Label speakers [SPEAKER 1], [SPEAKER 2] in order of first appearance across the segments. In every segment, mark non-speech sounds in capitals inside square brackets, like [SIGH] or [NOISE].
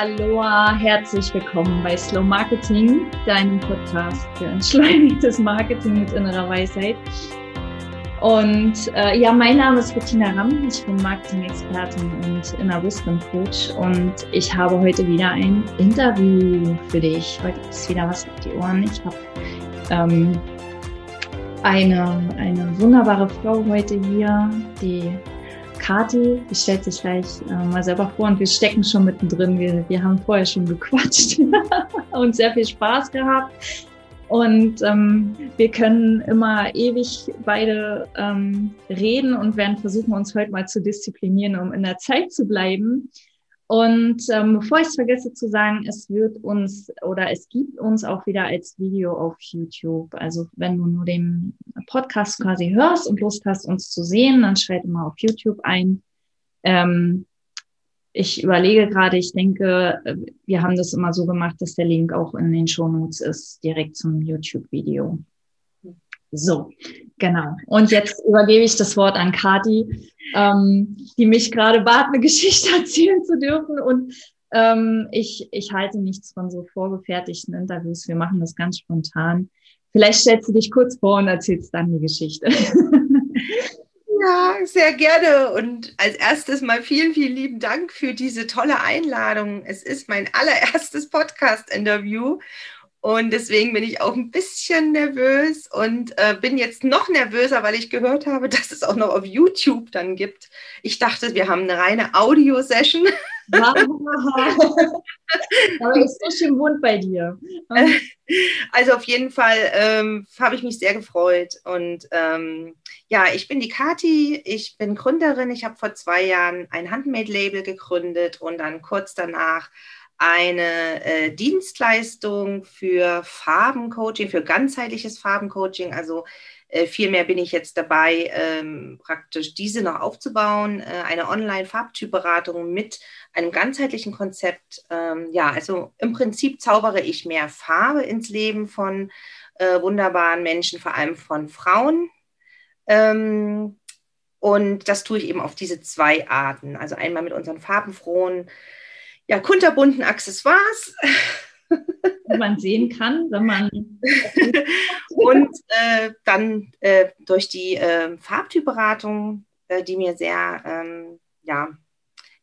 [SPEAKER 1] Aloha, herzlich willkommen bei Slow Marketing, deinem Podcast für entschleunigtes [LAUGHS] Marketing mit innerer Weisheit. Und äh, ja, mein Name ist Bettina Ramm, ich bin Marketing-Expertin und Inner Wisdom Coach und ich habe heute wieder ein Interview für dich. Heute ist wieder was auf die Ohren. Ich habe ähm, eine, eine wunderbare Frau heute hier, die Kati, die stellt sich gleich äh, mal selber vor und wir stecken schon mittendrin. Wir, wir haben vorher schon gequatscht [LAUGHS] und sehr viel Spaß gehabt. Und ähm, wir können immer ewig beide ähm, reden und werden versuchen, uns heute mal zu disziplinieren, um in der Zeit zu bleiben. Und ähm, bevor ich es vergesse zu sagen, es wird uns oder es gibt uns auch wieder als Video auf YouTube. Also wenn du nur den Podcast quasi hörst und Lust hast, uns zu sehen, dann schalt mal auf YouTube ein. Ähm, ich überlege gerade, ich denke, wir haben das immer so gemacht, dass der Link auch in den Shownotes ist, direkt zum YouTube-Video. So, genau. Und jetzt übergebe ich das Wort an Kati, ähm, die mich gerade bat, eine [LAUGHS] Geschichte erzählen zu dürfen. Und ähm, ich, ich halte nichts von so vorgefertigten Interviews. Wir machen das ganz spontan. Vielleicht stellst du dich kurz vor und erzählst dann die Geschichte. [LAUGHS]
[SPEAKER 2] Ja, sehr gerne. Und als erstes mal vielen, vielen lieben Dank für diese tolle Einladung. Es ist mein allererstes Podcast-Interview und deswegen bin ich auch ein bisschen nervös und äh, bin jetzt noch nervöser, weil ich gehört habe, [LAUGHS] dass es auch noch auf YouTube dann gibt. Ich dachte, wir haben eine reine Audio-Session.
[SPEAKER 1] Aber ist so schön bunt bei dir. [LAUGHS]
[SPEAKER 2] Also auf jeden Fall ähm, habe ich mich sehr gefreut. Und ähm, ja, ich bin die Kati, ich bin Gründerin. Ich habe vor zwei Jahren ein Handmade-Label gegründet und dann kurz danach eine äh, Dienstleistung für Farbencoaching, für ganzheitliches Farbencoaching. Also äh, vielmehr bin ich jetzt dabei, ähm, praktisch diese noch aufzubauen, äh, eine Online-Farbtypberatung mit einem ganzheitlichen Konzept. Ähm, ja, also im Prinzip zaubere ich mehr Farbe ins Leben von äh, wunderbaren Menschen, vor allem von Frauen. Ähm, und das tue ich eben auf diese zwei Arten. Also einmal mit unseren farbenfrohen ja, kunterbunten Accessoires.
[SPEAKER 1] Die man sehen kann, wenn man. [LAUGHS]
[SPEAKER 2] und äh, dann äh, durch die äh, Farbtypberatung, die mir sehr, ähm, ja,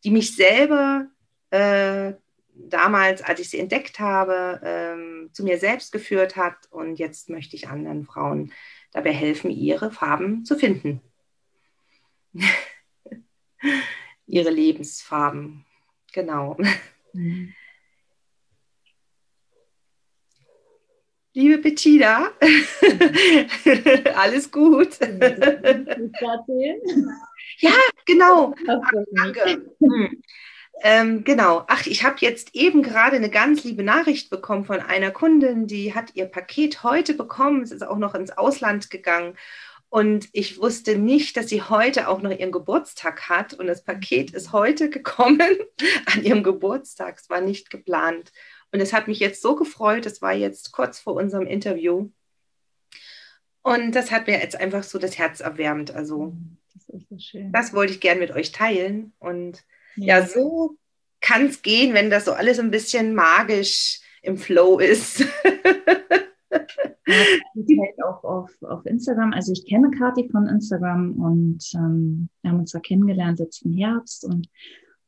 [SPEAKER 2] die mich selber äh, damals, als ich sie entdeckt habe, ähm, zu mir selbst geführt hat. Und jetzt möchte ich anderen Frauen dabei helfen, ihre Farben zu finden. [LAUGHS] ihre Lebensfarben. Genau. Mhm. Liebe Bettina, [LAUGHS] alles gut. ja, genau. Ach, danke. Hm. Ähm, genau. Ach, ich habe jetzt eben gerade eine ganz liebe Nachricht bekommen von einer Kundin, die hat ihr Paket heute bekommen. Es ist auch noch ins Ausland gegangen. Und ich wusste nicht, dass sie heute auch noch ihren Geburtstag hat. Und das Paket ist heute gekommen [LAUGHS] an ihrem Geburtstag. Es war nicht geplant. Und es hat mich jetzt so gefreut. Es war jetzt kurz vor unserem Interview. Und das hat mir jetzt einfach so das Herz erwärmt. Also, das, so das wollte ich gern mit euch teilen. Und ja, ja so kann es gehen, wenn das so alles ein bisschen magisch im Flow ist. [LAUGHS] [LAUGHS]
[SPEAKER 1] auch auf, auf Instagram. Also ich kenne Kati von Instagram und ähm, wir haben uns da kennengelernt letzten Herbst und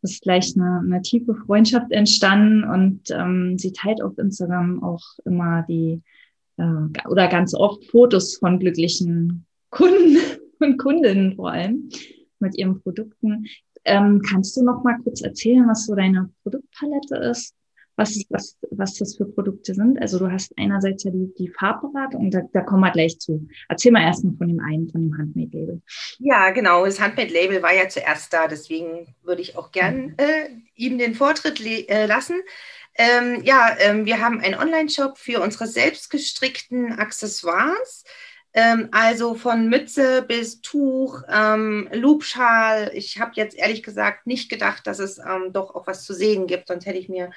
[SPEAKER 1] es ist gleich eine, eine tiefe Freundschaft entstanden und ähm, sie teilt auf Instagram auch immer die äh, oder ganz oft Fotos von glücklichen Kunden [LAUGHS] und Kundinnen vor allem mit ihren Produkten. Ähm, kannst du noch mal kurz erzählen, was so deine Produktpalette ist? Was, was, was das für Produkte sind. Also du hast einerseits ja die, die Farbberatung und da, da kommen wir gleich zu. Erzähl mal erst mal von dem einen, von dem Handmade-Label.
[SPEAKER 2] Ja, genau. Das Handmade-Label war ja zuerst da, deswegen würde ich auch gern mhm. äh, ihm den Vortritt äh, lassen. Ähm, ja, ähm, wir haben einen Online-Shop für unsere selbstgestrickten Accessoires. Ähm, also von Mütze bis Tuch, ähm, Loopschal. Ich habe jetzt ehrlich gesagt nicht gedacht, dass es ähm, doch auch was zu sehen gibt, sonst hätte ich mir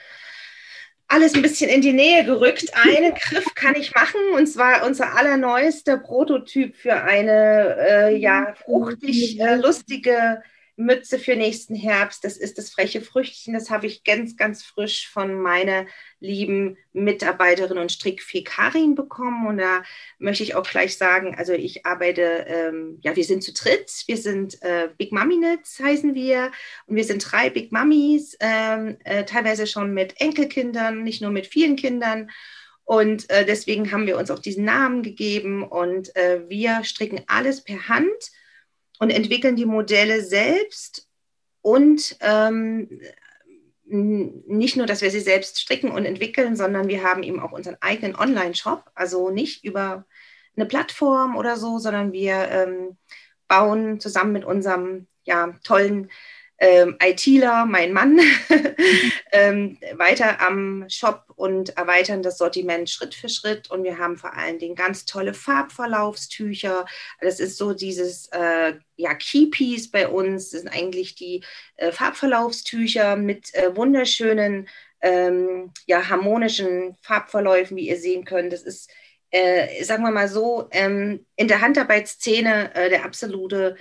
[SPEAKER 2] alles ein bisschen in die Nähe gerückt. Einen Griff kann ich machen und zwar unser allerneuester Prototyp für eine äh, ja fruchtig äh, lustige Mütze für nächsten Herbst. Das ist das freche Früchtchen. Das habe ich ganz, ganz frisch von meiner lieben Mitarbeiterin und Strickfee Karin bekommen. Und da möchte ich auch gleich sagen, also ich arbeite, ähm, ja, wir sind zu dritt. Wir sind äh, Big Mummy Knits heißen wir. Und wir sind drei Big Mummies, ähm, äh, teilweise schon mit Enkelkindern, nicht nur mit vielen Kindern. Und äh, deswegen haben wir uns auch diesen Namen gegeben. Und äh, wir stricken alles per Hand und entwickeln die Modelle selbst und ähm, nicht nur, dass wir sie selbst stricken und entwickeln, sondern wir haben eben auch unseren eigenen Online-Shop, also nicht über eine Plattform oder so, sondern wir ähm, bauen zusammen mit unserem ja, tollen ähm, ITler, mein Mann, [LAUGHS] ähm, weiter am Shop und erweitern das Sortiment Schritt für Schritt. Und wir haben vor allen Dingen ganz tolle Farbverlaufstücher. Das ist so dieses äh, ja, Keypiece bei uns. Das sind eigentlich die äh, Farbverlaufstücher mit äh, wunderschönen, ähm, ja, harmonischen Farbverläufen, wie ihr sehen könnt. Das ist, äh, sagen wir mal so, ähm, in der Handarbeitsszene äh, der absolute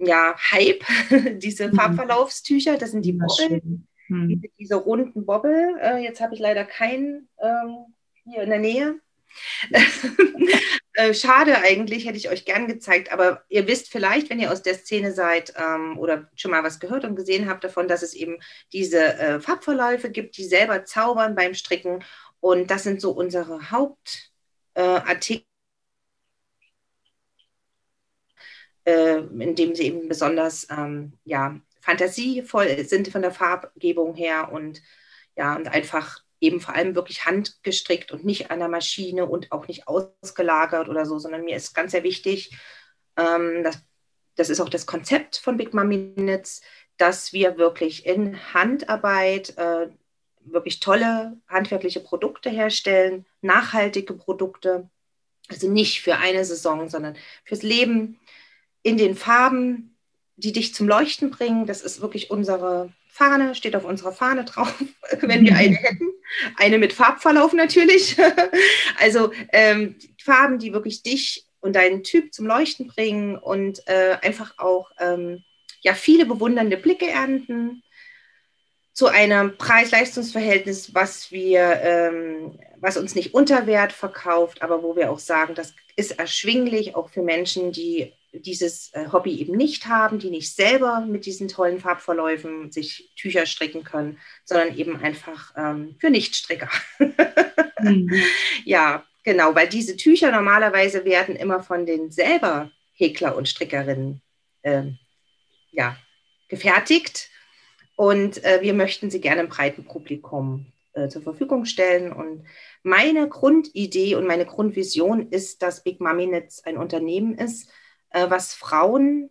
[SPEAKER 2] ja, Hype, [LAUGHS] diese mhm. Farbverlaufstücher, das sind die Bobbel, mhm. diese, diese, runden Bobbel. Äh, jetzt habe ich leider keinen ähm, hier in der Nähe. [LAUGHS] äh, schade eigentlich, hätte ich euch gern gezeigt, aber ihr wisst vielleicht, wenn ihr aus der Szene seid ähm, oder schon mal was gehört und gesehen habt davon, dass es eben diese äh, Farbverläufe gibt, die selber zaubern beim Stricken. Und das sind so unsere Hauptartikel äh, indem sie eben besonders ähm, ja, fantasievoll sind von der Farbgebung her und ja, und einfach eben vor allem wirklich handgestrickt und nicht an der Maschine und auch nicht ausgelagert oder so, sondern mir ist ganz sehr wichtig, ähm, das, das ist auch das Konzept von Big Mummy Knits, dass wir wirklich in Handarbeit äh, wirklich tolle handwerkliche Produkte herstellen, nachhaltige Produkte, also nicht für eine Saison, sondern fürs Leben in den Farben, die dich zum Leuchten bringen. Das ist wirklich unsere Fahne, steht auf unserer Fahne drauf, [LAUGHS] wenn wir eine hätten. Eine mit Farbverlauf natürlich. [LAUGHS] also ähm, Farben, die wirklich dich und deinen Typ zum Leuchten bringen und äh, einfach auch ähm, ja, viele bewundernde Blicke ernten zu einem Preis-Leistungs-Verhältnis, was wir, ähm, was uns nicht unter Wert verkauft, aber wo wir auch sagen, das ist erschwinglich auch für Menschen, die dieses äh, Hobby eben nicht haben, die nicht selber mit diesen tollen Farbverläufen sich Tücher stricken können, sondern eben einfach ähm, für Nichtstricker. mhm. [LAUGHS] Ja, genau, weil diese Tücher normalerweise werden immer von den selber Häkler und Strickerinnen äh, ja, gefertigt. Und äh, wir möchten sie gerne im breiten Publikum äh, zur Verfügung stellen. Und meine Grundidee und meine Grundvision ist, dass Big Mummy Knits ein Unternehmen ist, was Frauen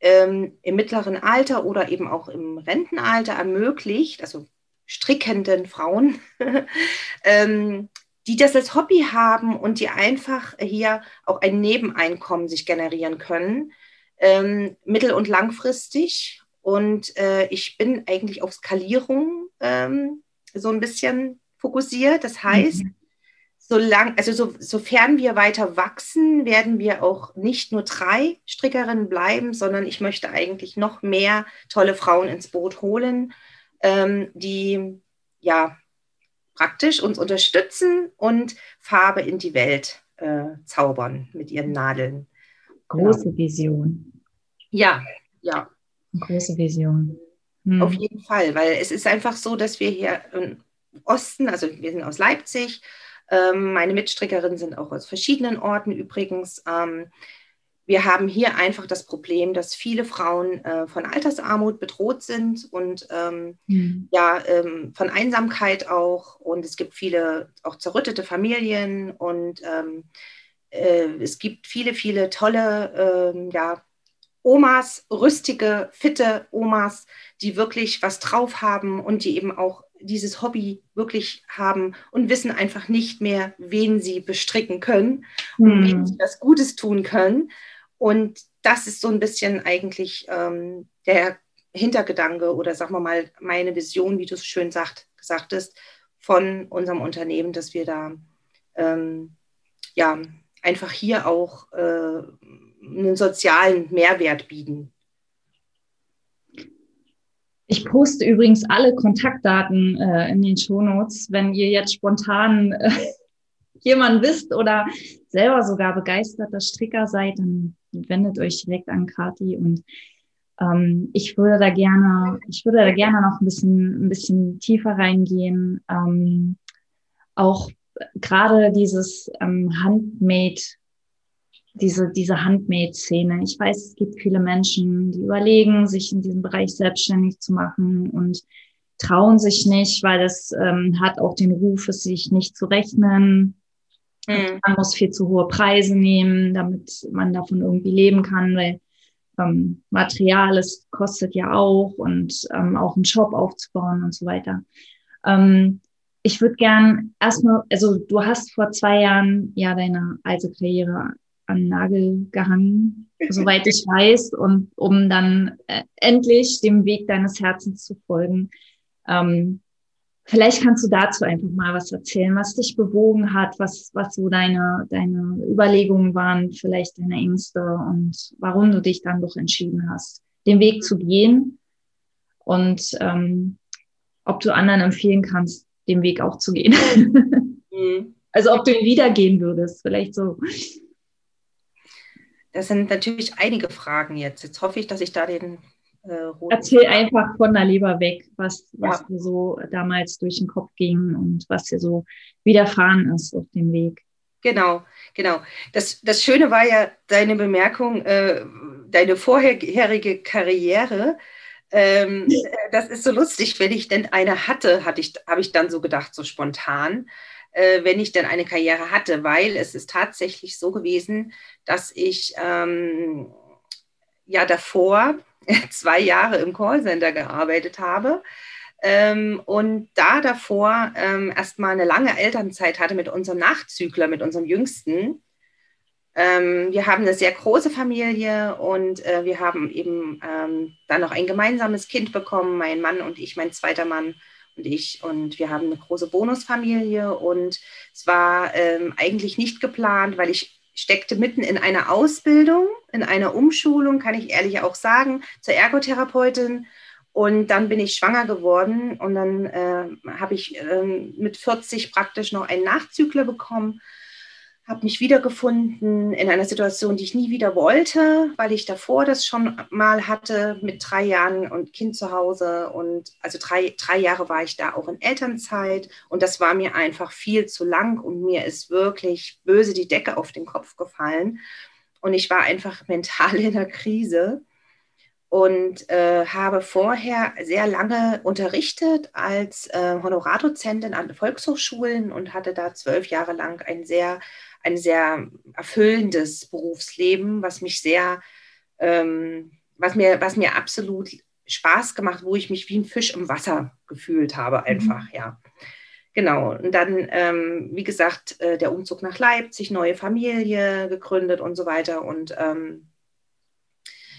[SPEAKER 2] ähm, im mittleren Alter oder eben auch im Rentenalter ermöglicht, also strickenden Frauen, [LAUGHS] ähm, die das als Hobby haben und die einfach hier auch ein Nebeneinkommen sich generieren können, ähm, mittel- und langfristig. Und äh, ich bin eigentlich auf Skalierung ähm, so ein bisschen fokussiert. Das heißt, mhm solang, also so, sofern wir weiter wachsen, werden wir auch nicht nur drei Strickerinnen bleiben, sondern ich möchte eigentlich noch mehr tolle Frauen ins Boot holen, ähm, die ja praktisch uns unterstützen und Farbe in die Welt äh, zaubern mit ihren Nadeln.
[SPEAKER 1] Große genau. Vision.
[SPEAKER 2] Ja, ja.
[SPEAKER 1] Große Vision.
[SPEAKER 2] Hm. Auf jeden Fall, weil es ist einfach so, dass wir hier im Osten, also wir sind aus Leipzig, ähm, meine Mitstrickerinnen sind auch aus verschiedenen Orten übrigens. Ähm, wir haben hier einfach das Problem, dass viele Frauen äh, von Altersarmut bedroht sind und ähm, mhm. ja, ähm, von Einsamkeit auch. Und es gibt viele auch zerrüttete Familien und ähm, äh, es gibt viele, viele tolle ähm, ja, Omas, rüstige, fitte Omas, die wirklich was drauf haben und die eben auch dieses Hobby wirklich haben und wissen einfach nicht mehr, wen sie bestricken können und wem sie das Gutes tun können. Und das ist so ein bisschen eigentlich ähm, der Hintergedanke oder sagen wir mal meine Vision, wie du es schön sagt, sagtest, von unserem Unternehmen, dass wir da ähm, ja einfach hier auch äh, einen sozialen Mehrwert bieten.
[SPEAKER 1] Ich poste übrigens alle Kontaktdaten äh, in den Shownotes. Wenn ihr jetzt spontan äh, [LAUGHS] jemand wisst oder selber sogar begeisterter Stricker seid, dann wendet euch direkt an Kati und ähm, ich würde da gerne, ich würde da gerne noch ein bisschen, ein bisschen tiefer reingehen. Ähm, auch gerade dieses ähm, Handmade, diese, diese Handmade-Szene. Ich weiß, es gibt viele Menschen, die überlegen, sich in diesem Bereich selbstständig zu machen und trauen sich nicht, weil es ähm, hat auch den Ruf, es sich nicht zu rechnen. Mhm. Man muss viel zu hohe Preise nehmen, damit man davon irgendwie leben kann, weil ähm, Material, es kostet ja auch und ähm, auch einen Shop aufzubauen und so weiter. Ähm, ich würde gern erstmal, also du hast vor zwei Jahren ja deine alte Karriere an Nagel gehangen, soweit ich weiß, und um dann äh, endlich dem Weg deines Herzens zu folgen. Ähm, Vielleicht kannst du dazu einfach mal was erzählen, was dich bewogen hat, was, was so deine, deine Überlegungen waren, vielleicht deine Ängste und warum du dich dann doch entschieden hast, den Weg zu gehen und ähm, ob du anderen empfehlen kannst, den Weg auch zu gehen. [LAUGHS] Mhm. Also ob du ihn wieder gehen würdest, vielleicht so.
[SPEAKER 2] Das sind natürlich einige Fragen jetzt. Jetzt hoffe ich, dass ich da den
[SPEAKER 1] äh, Erzähl einfach von der Leber weg, was, was ja. dir so damals durch den Kopf ging und was dir so widerfahren ist auf dem Weg.
[SPEAKER 2] Genau, genau. Das, das Schöne war ja deine Bemerkung, äh, deine vorherige Karriere. Ähm, das ist so lustig, wenn ich denn eine hatte, hatte ich, habe ich dann so gedacht, so spontan, äh, wenn ich denn eine Karriere hatte, weil es ist tatsächlich so gewesen, dass ich ähm, ja davor [LAUGHS] zwei Jahre im Callcenter gearbeitet habe. Ähm, und da davor ähm, erstmal eine lange Elternzeit hatte mit unserem Nachzügler, mit unserem Jüngsten. Ähm, wir haben eine sehr große Familie und äh, wir haben eben ähm, dann noch ein gemeinsames Kind bekommen, mein Mann und ich, mein zweiter Mann ich. Und wir haben eine große Bonusfamilie und es war ähm, eigentlich nicht geplant, weil ich steckte mitten in einer Ausbildung, in einer Umschulung, kann ich ehrlich auch sagen, zur Ergotherapeutin. Und dann bin ich schwanger geworden und dann äh, habe ich äh, mit 40 praktisch noch einen Nachzügler bekommen habe mich wiedergefunden in einer Situation, die ich nie wieder wollte, weil ich davor das schon mal hatte mit drei Jahren und Kind zu Hause. Und also drei, drei Jahre war ich da auch in Elternzeit. Und das war mir einfach viel zu lang und mir ist wirklich böse die Decke auf den Kopf gefallen. Und ich war einfach [LAUGHS] mental in der Krise und äh, habe vorher sehr lange unterrichtet als äh, Honorardozentin an Volkshochschulen und hatte da zwölf Jahre lang ein sehr ein sehr erfüllendes Berufsleben, was mich sehr, ähm, was mir, was mir absolut Spaß gemacht, wo ich mich wie ein Fisch im Wasser gefühlt habe, mhm. einfach, mhm. ja. Genau. Und dann, ähm, wie gesagt, äh, der Umzug nach Leipzig, neue Familie gegründet und so weiter. Und ähm,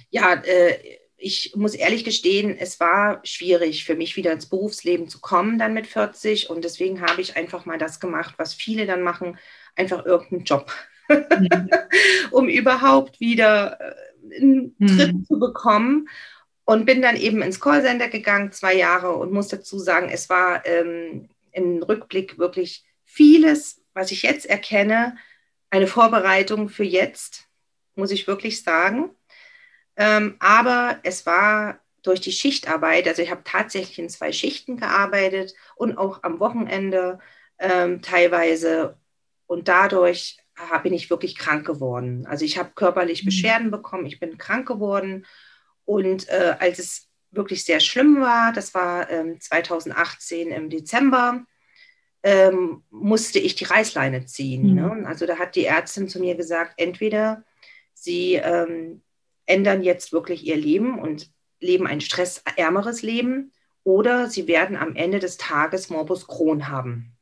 [SPEAKER 2] ja, äh, ich muss ehrlich gestehen, es war schwierig für mich wieder ins Berufsleben zu kommen, dann mit 40. Und deswegen habe ich einfach mal das gemacht, was viele dann machen, einfach irgendeinen Job, mhm. [LAUGHS] um überhaupt wieder äh, einen Tritt mhm. zu bekommen. Und bin dann eben ins Callcenter gegangen, zwei Jahre, und muss dazu sagen, es war ähm, im Rückblick wirklich vieles, was ich jetzt erkenne, eine Vorbereitung für jetzt, muss ich wirklich sagen. Ähm, aber es war durch die Schichtarbeit, also ich habe tatsächlich in zwei Schichten gearbeitet und auch am Wochenende ähm, teilweise und dadurch bin ich wirklich krank geworden. Also ich habe körperlich mhm. Beschwerden bekommen, ich bin krank geworden. Und äh, als es wirklich sehr schlimm war, das war ähm, 2018 im Dezember, ähm, musste ich die Reißleine ziehen. Mhm. Ne? Also da hat die Ärztin zu mir gesagt, entweder sie ähm, ändern jetzt wirklich ihr Leben und leben ein stressärmeres Leben oder sie werden am Ende des Tages Morbus Crohn haben.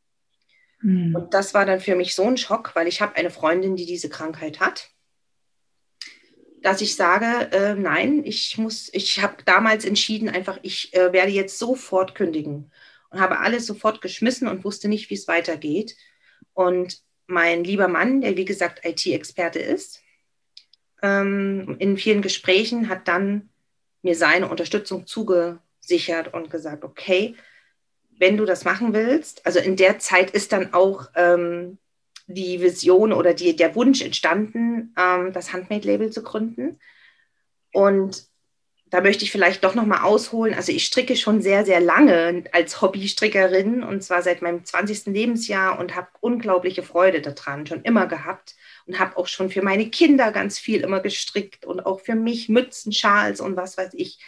[SPEAKER 2] Mhm. Und das war dann für mich so ein Schock, weil ich habe eine Freundin, die diese Krankheit hat, dass ich sage, äh, nein, ich muss, ich habe damals entschieden, einfach, ich äh, werde jetzt sofort kündigen und habe alles sofort geschmissen und wusste nicht, wie es weitergeht. Und mein lieber Mann, der wie gesagt IT-Experte ist, in vielen Gesprächen hat dann mir seine Unterstützung zuge abgesichert und gesagt, okay, wenn du das machen willst, also in der Zeit ist dann auch ähm, die Vision oder die, der Wunsch entstanden, ähm, das Handmade-Label zu gründen. Und da möchte ich vielleicht doch nochmal ausholen. Also ich stricke schon sehr, sehr lange als Hobbystrickerin und zwar seit meinem 20. Lebensjahr und habe unglaubliche Freude daran, schon immer gehabt und habe auch schon für meine Kinder ganz viel immer gestrickt und auch für mich Mützen, Schals und was weiß ich.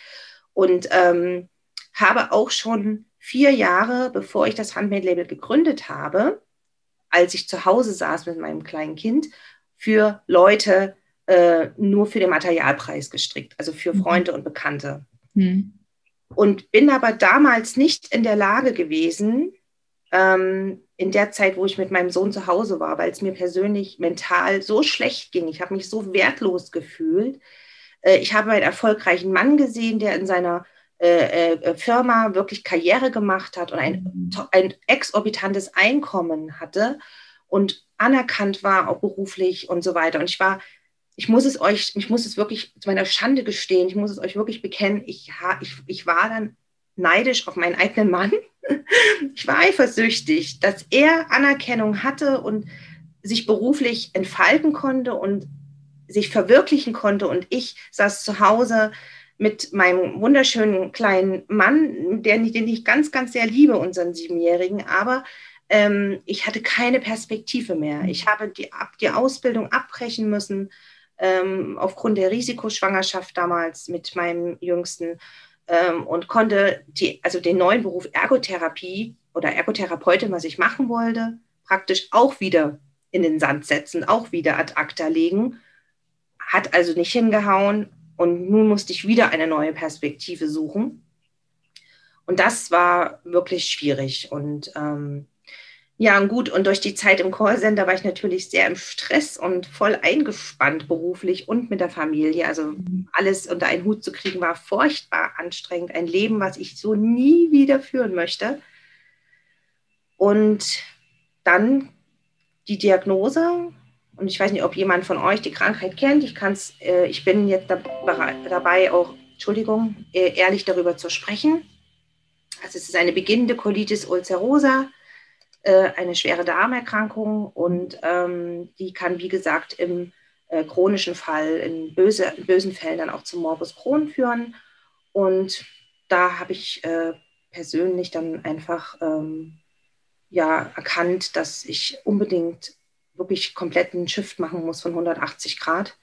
[SPEAKER 2] Und ähm, habe auch schon vier Jahre, bevor ich das Handmade-Label gegründet habe, als ich zu Hause saß mit meinem kleinen Kind, für Leute äh, nur für den Materialpreis gestrickt, also für mhm. Freunde und Bekannte. Mhm. Und bin aber damals nicht in der Lage gewesen, ähm, in der Zeit, wo ich mit meinem Sohn zu Hause war, weil es mir persönlich mental so schlecht ging. Ich habe mich so wertlos gefühlt. Äh, ich habe einen erfolgreichen Mann gesehen, der in seiner äh, äh, Firma wirklich Karriere gemacht hat und ein, mhm. ein exorbitantes Einkommen hatte und anerkannt war, auch beruflich und so weiter. Und ich war ich muss es euch, ich muss es wirklich zu meiner Schande gestehen, ich muss es euch wirklich bekennen, ich, ich, ich war dann neidisch auf meinen eigenen Mann. [LAUGHS] Ich war eifersüchtig, dass er Anerkennung hatte und sich beruflich entfalten konnte und sich verwirklichen konnte. Und ich saß zu Hause mit meinem wunderschönen kleinen Mann, der, den ich ganz, ganz sehr liebe, unseren Siebenjährigen, aber ähm, ich hatte keine Perspektive mehr. Ich habe die, die Ausbildung abbrechen müssen ähm, aufgrund der Risikoschwangerschaft damals mit meinem Jüngsten ähm, und konnte die, also den neuen Beruf Ergotherapie oder Ergotherapeutin, was ich machen wollte, praktisch auch wieder in den Sand setzen, auch wieder ad acta legen. Hat also nicht hingehauen und nun musste ich wieder eine neue Perspektive suchen. Und das war wirklich schwierig. Und ähm, ja, gut, und durch die Zeit im Callcenter war ich natürlich sehr im Stress und voll eingespannt beruflich und mit der Familie. Also mhm. alles unter einen Hut zu kriegen war furchtbar anstrengend. Ein Leben, was ich so nie wieder führen möchte. Und dann die Diagnose. Und ich weiß nicht, ob jemand von euch die Krankheit kennt. Ich kann's, äh, ich bin jetzt dabei auch, Entschuldigung, äh, ehrlich darüber zu sprechen. Also es ist eine beginnende Colitis ulcerosa äh, eine schwere Darmerkrankung und ähm, die kann, wie gesagt, im äh, chronischen Fall, in, böse, in bösen Fällen dann auch zum Morbus Crohn führen. Und da habe ich äh, persönlich dann einfach ähm, ja, erkannt, dass ich unbedingt wirklich kompletten Shift machen muss von 180 Grad.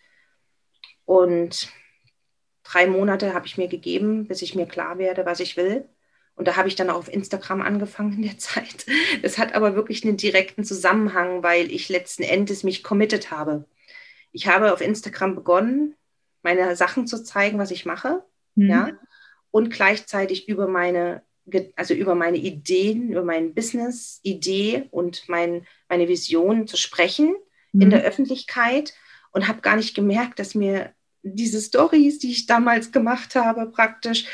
[SPEAKER 2] Und drei Monate habe ich mir gegeben, bis ich mir klar werde, was ich will. Und da habe ich dann auch auf Instagram angefangen in der [LAUGHS] Zeit. Das hat aber wirklich einen direkten Zusammenhang, weil ich letzten Endes mich committed habe. Ich habe auf Instagram begonnen, meine Sachen zu zeigen, was ich mache, mhm. ja, und gleichzeitig über meine, also über meine Ideen, über mein Business, Idee und mein, meine Vision zu sprechen mhm. in der Öffentlichkeit und habe gar nicht gemerkt, dass mir diese Stories, die ich damals gemacht habe, praktisch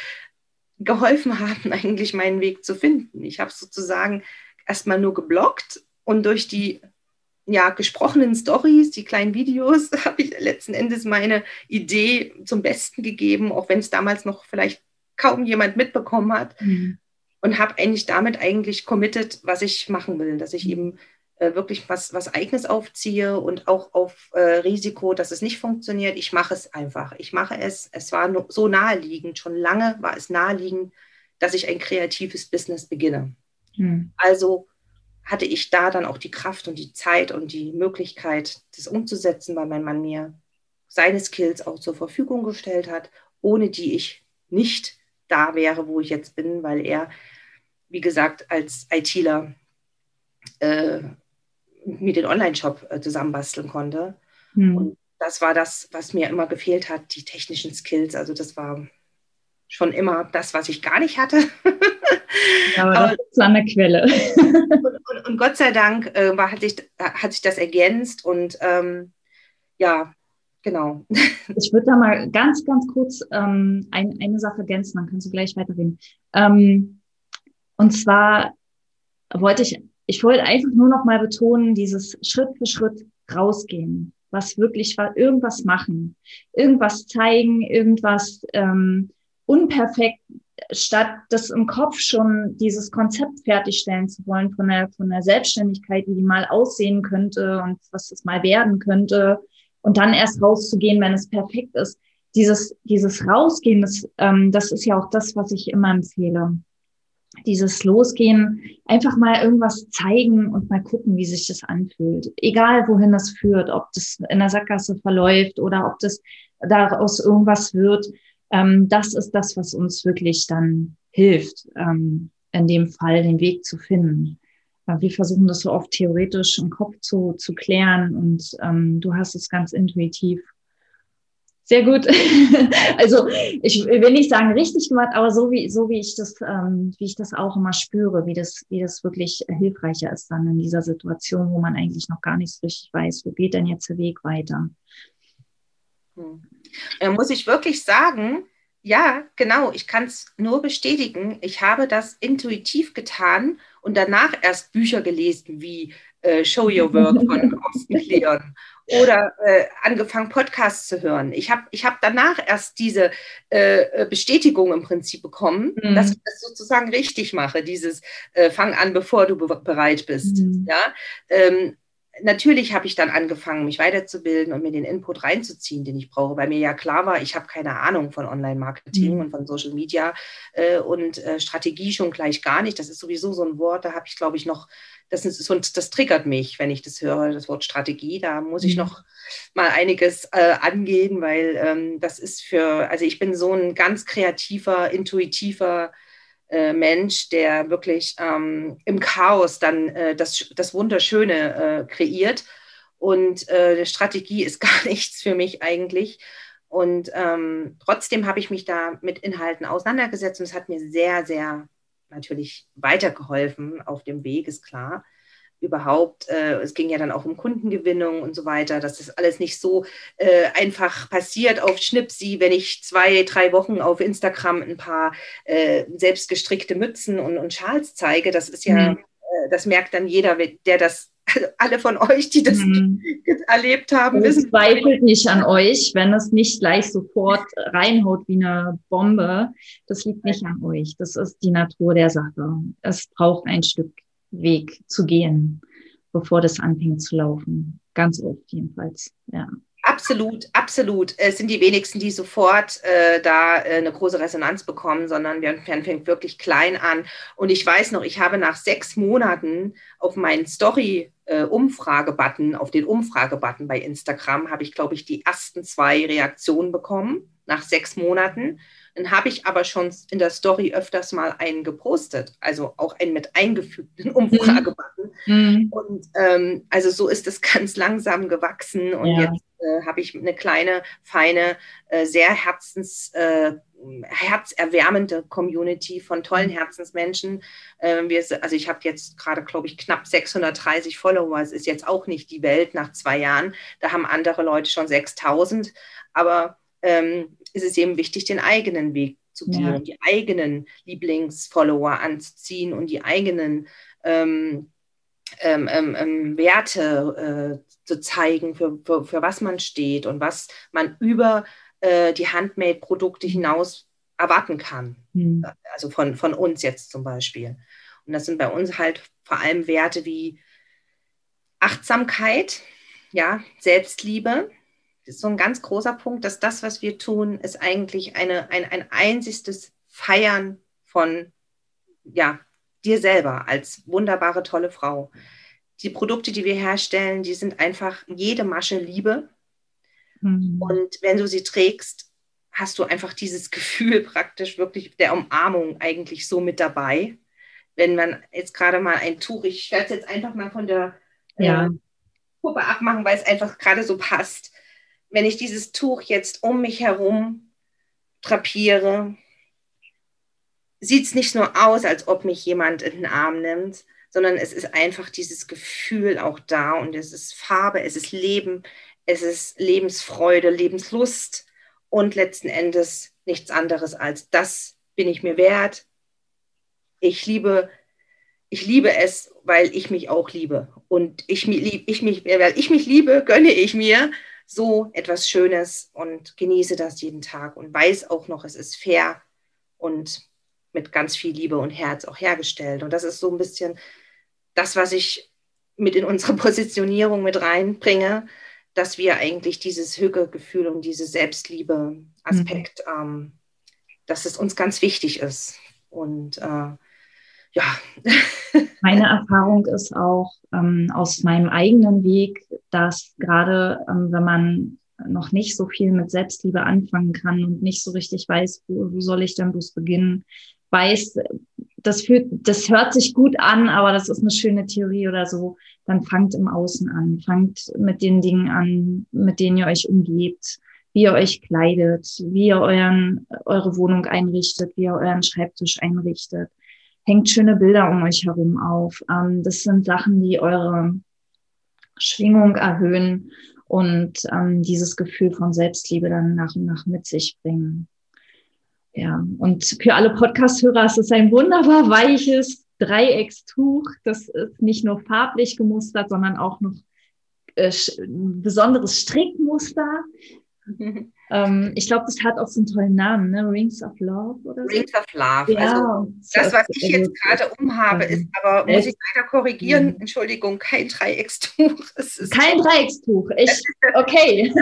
[SPEAKER 2] geholfen haben, [LAUGHS] eigentlich meinen Weg zu finden. Ich habe sozusagen erstmal nur geblockt und durch die ja, gesprochenen Stories, die kleinen Videos, [LAUGHS] habe ich letzten Endes meine Idee zum Besten gegeben, auch wenn es damals noch vielleicht kaum jemand mitbekommen hat. Mhm. Und habe eigentlich damit eigentlich committed, was ich machen will, dass ich mhm. eben wirklich was, was Eigenes aufziehe und auch auf äh, Risiko, dass es nicht funktioniert. Ich mache es einfach. Ich mache es. Es war no, so naheliegend. Schon lange war es naheliegend, dass ich ein kreatives Business beginne. Hm. Also hatte ich da dann auch die Kraft und die Zeit und die Möglichkeit, das umzusetzen, weil mein Mann mir seine Skills auch zur Verfügung gestellt hat, ohne die ich nicht da wäre, wo ich jetzt bin, weil er, wie gesagt, als ITler äh, mir den Online-Shop äh, zusammenbasteln konnte. Mhm. Und das war das, was mir immer gefehlt hat, die technischen Skills. Also das war schon immer das, was ich gar nicht hatte.
[SPEAKER 1] Ja, aber, aber das an der Quelle. [LAUGHS]
[SPEAKER 2] und, und, und, Gott sei Dank äh, war, hat, sich, hat sich das ergänzt und ähm, ja, genau. [LAUGHS]
[SPEAKER 1] Ich würde da mal ganz, ganz kurz ähm, ein, eine Sache ergänzen, dann kannst du gleich weiterreden. Ähm, und zwar wollte ich ich wollte einfach nur noch mal betonen, dieses Schritt für Schritt rausgehen, was wirklich war, irgendwas machen, irgendwas zeigen, irgendwas ähm, unperfekt statt das im Kopf schon dieses Konzept fertigstellen zu wollen von der, von der Selbstständigkeit, wie die mal aussehen könnte und was es mal werden könnte und dann erst rauszugehen, wenn es perfekt ist. Dieses, dieses Rausgehen, das, ähm, das ist ja auch das, was ich immer empfehle. Dieses Losgehen, einfach mal irgendwas zeigen und mal gucken, wie sich das anfühlt. Egal, wohin das führt, ob das in der Sackgasse verläuft oder ob das daraus irgendwas wird ähm, das ist das, was uns wirklich dann hilft, ähm, in dem Fall den Weg zu finden. Äh, wir versuchen das so oft theoretisch im Kopf zu, zu klären und ähm, du hast es ganz intuitiv. Sehr gut. [LAUGHS] also ich will nicht sagen richtig gemacht, aber so wie so wie ich das ähm, wie ich das auch immer spüre, wie das wie das wirklich hilfreicher ist dann in dieser Situation, wo man eigentlich noch gar nicht so richtig weiß, wo geht denn jetzt der Weg weiter.
[SPEAKER 2] Hm. Da muss ich wirklich sagen, ja, genau, ich kann es nur bestätigen. Ich habe das intuitiv getan und danach erst Bücher gelesen wie äh, Show Your Work von [LAUGHS] Austin Kleon oder äh, angefangen, Podcasts zu hören. Ich habe ich hab danach erst diese äh, äh, Bestätigung im Prinzip bekommen, mhm. dass ich das sozusagen richtig mache, dieses äh, Fang an, bevor du be bereit bist. Mhm. Ja? Ähm, natürlich habe ich dann angefangen, mich weiterzubilden und mir den Input reinzuziehen, den ich brauche, weil mir ja klar war, ich habe keine Ahnung von Online-Marketing mhm. und von Social Media äh, und äh, Strategie schon gleich gar nicht. Das ist sowieso so ein Wort, da habe ich, glaube ich, noch, das, ist, so, das triggert mich, wenn ich das höre, das Wort Strategie. Da muss ich mhm. noch mal einiges äh, angehen, weil ähm, das ist für, also ich bin so ein ganz kreativer, intuitiver, äh, Mensch, der wirklich ähm, im Chaos dann äh, das, das Wunderschöne äh, kreiert. Und äh, Strategie ist [LAUGHS] gar nichts für mich eigentlich. Und ähm, trotzdem habe ich mich da mit Inhalten auseinandergesetzt und es hat mir sehr, sehr natürlich weitergeholfen auf dem Weg, ist klar überhaupt, äh, es ging ja dann auch um Kundengewinnung und so weiter, dass das alles nicht so äh, einfach passiert auf Schnipsi, wenn ich zwei, drei Wochen auf Instagram ein paar äh, selbstgestrickte Mützen und, und Schals zeige. Das ist ja, mhm. Äh, das merkt dann jeder, der das [LAUGHS] alle von euch, die das mhm. [LAUGHS] erlebt haben,
[SPEAKER 1] es wissen. zweifelt nicht an euch, wenn es nicht gleich sofort reinhaut wie eine Bombe. Das liegt nicht an euch. Das ist die Natur der Sache. Es braucht ein Stück Weg zu gehen, bevor das anfängt zu laufen. Ganz oft jedenfalls, ja.
[SPEAKER 2] Absolut, absolut. Es sind die wenigsten, die sofort äh, da äh, eine große Resonanz bekommen, sondern wir fängt wirklich klein an. Und ich weiß noch, ich habe nach sechs Monaten auf meinen Story-Umfrage-Button, äh, auf den Umfrage-Button bei Instagram, habe ich, glaube ich, die ersten zwei Reaktionen bekommen nach sechs Monaten. Dann habe ich aber schon in der Story öfters mal einen gepostet, also auch einen mit eingefügten [LAUGHS] Umfragebutton. Mhm. Und ähm, also so ist es [LAUGHS] ganz langsam gewachsen und ja. jetzt äh, habe ich eine kleine, feine, äh, sehr herzens, äh, herzerwärmende Community von tollen mhm. Herzensmenschen. Ähm, wir, also ich habe jetzt gerade, glaube ich, knapp 630 Follower. Es ist jetzt auch nicht die Welt nach zwei Jahren. Da haben andere Leute schon 6000. Aber ähm, ist es eben wichtig, den eigenen Weg zu gehen ja. und die eigenen Lieblingsfollower anzuziehen und die eigenen ähm, ähm, ähm, ähm Werte äh, zu zeigen, für, für, für, was man steht und was man über äh, die Handmade-Produkte hinaus erwarten kann. Mhm. Also von, von uns jetzt zum Beispiel. Und das sind bei uns halt vor allem Werte wie Achtsamkeit, ja, Selbstliebe, so ein ganz großer Punkt, dass das, was wir tun, ist eigentlich eine, ein, ein einziges Feiern von ja, dir selber als wunderbare, tolle Frau. Die Produkte, die wir herstellen, die sind einfach jede Masche Liebe. Mhm. Und wenn du sie trägst, hast du einfach dieses [LAUGHS] Gefühl praktisch wirklich der Umarmung eigentlich so mit dabei. Wenn man jetzt gerade mal ein Tuch, ich werde es jetzt einfach mal von der ja. Puppe abmachen, weil es einfach gerade so passt wenn ich dieses Tuch jetzt um mich herum drapiere, sieht es nicht nur aus, als ob mich jemand in den Arm nimmt, sondern es ist einfach dieses Gefühl auch da und es ist Farbe, es ist Leben, es ist Lebensfreude, Lebenslust und letzten Endes nichts anderes als das bin ich mir wert. Ich liebe, ich liebe es, weil ich mich auch liebe und ich, ich mich, weil ich mich liebe, gönne ich mir so etwas Schönes und genieße das jeden Tag und weiß auch noch, es ist fair und mit ganz viel Liebe und Herz auch hergestellt. Und das ist so ein bisschen das, was ich mit in unsere [LAUGHS] Positionierung mit reinbringe, dass wir eigentlich dieses Hügegefühl und diese Selbstliebe-Aspekt, mhm. ähm, dass es uns ganz wichtig ist. Und äh, ja. [LAUGHS]
[SPEAKER 1] Meine Erfahrung ist auch ähm, aus meinem eigenen Weg, dass gerade ähm, wenn man noch nicht so viel mit Selbstliebe anfangen kann und nicht so richtig weiß, wo, wo soll ich denn bloß beginnen, weiß, das, fühlt, das hört sich gut an, aber das ist eine schöne Theorie oder so, dann fangt im Außen an, fangt mit den Dingen an, mit denen ihr euch umgebt, wie ihr euch kleidet, wie ihr euren, eure Wohnung einrichtet, wie ihr euren Schreibtisch einrichtet hängt schöne Bilder um euch herum auf. Ähm, das sind Sachen, die eure Schwingung erhöhen und ähm, dieses Gefühl von Selbstliebe dann nach und nach mit sich bringen. Ja, und für alle Podcast-Hörer ist es ein wunderbar weiches Dreieckstuch. Das ist nicht nur farblich gemustert, sondern auch noch äh, ein besonderes Strickmuster. Ähm, ich glaube, das hat auch so einen tollen Namen, ne? Rings of Love oder so.
[SPEAKER 2] Rings of Love. Ja, also das, was ich jetzt gerade umhabe, ist aber, muss ich leider korrigieren. Entschuldigung, kein Dreieckstuch. [LAUGHS]
[SPEAKER 1] kein Dreieckstuch. Ich, [LAUGHS] okay.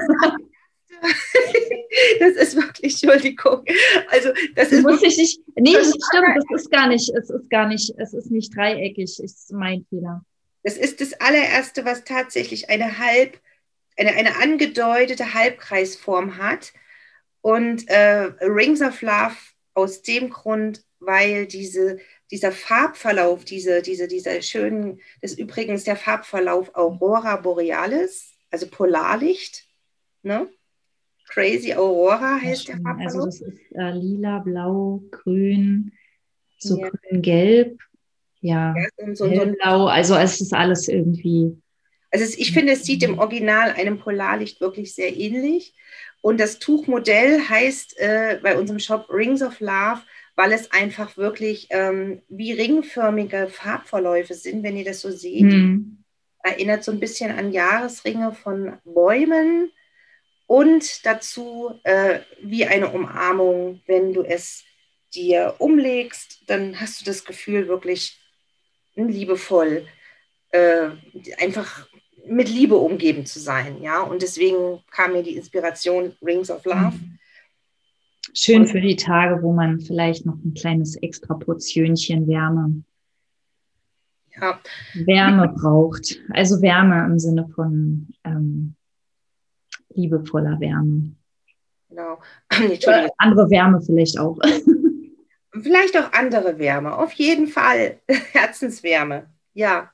[SPEAKER 1] [LAUGHS]
[SPEAKER 2] das ist wirklich, Entschuldigung. Also das ist
[SPEAKER 1] muss ich nicht. Nee, das stimmt, das ist gar nicht, es ist gar nicht, es ist nicht dreieckig, ist mein Fehler.
[SPEAKER 2] Das ist das allererste, was tatsächlich eine halb eine, eine angedeutete Halbkreisform hat. Und äh, Rings of Love aus dem Grund, weil diese, dieser Farbverlauf, diese, diese, dieser schönen, das ist übrigens der Farbverlauf Aurora Borealis, also Polarlicht. Ne? Crazy Aurora heißt
[SPEAKER 1] ja,
[SPEAKER 2] der Farbverlauf.
[SPEAKER 1] Also das ist äh, lila, blau, grün, so ja. grün-gelb. Ja, ja so, so, blau, also es ist alles irgendwie
[SPEAKER 2] also ich finde, es sieht im Original einem Polarlicht wirklich sehr ähnlich. Und das Tuchmodell heißt äh, bei unserem Shop Rings of Love, weil es einfach wirklich ähm, wie ringförmige Farbverläufe sind, wenn ihr das so seht. Mhm. Erinnert so ein bisschen an Jahresringe von Bäumen und dazu äh, wie eine Umarmung, wenn du es dir umlegst, dann hast du das Gefühl wirklich liebevoll, äh, einfach mit Liebe umgeben zu sein, ja. Und deswegen kam mir die Inspiration Rings of Love.
[SPEAKER 1] Schön für die Tage, wo man vielleicht noch ein kleines extra Portionchen Wärme, ja. Wärme braucht. Also Wärme im Sinne von ähm, liebevoller Wärme. Genau. [CLEARS THROAT] andere Wärme vielleicht auch. [LAUGHS]
[SPEAKER 2] Vielleicht auch andere Wärme, auf jeden Fall. [LAUGHS] Herzenswärme, ja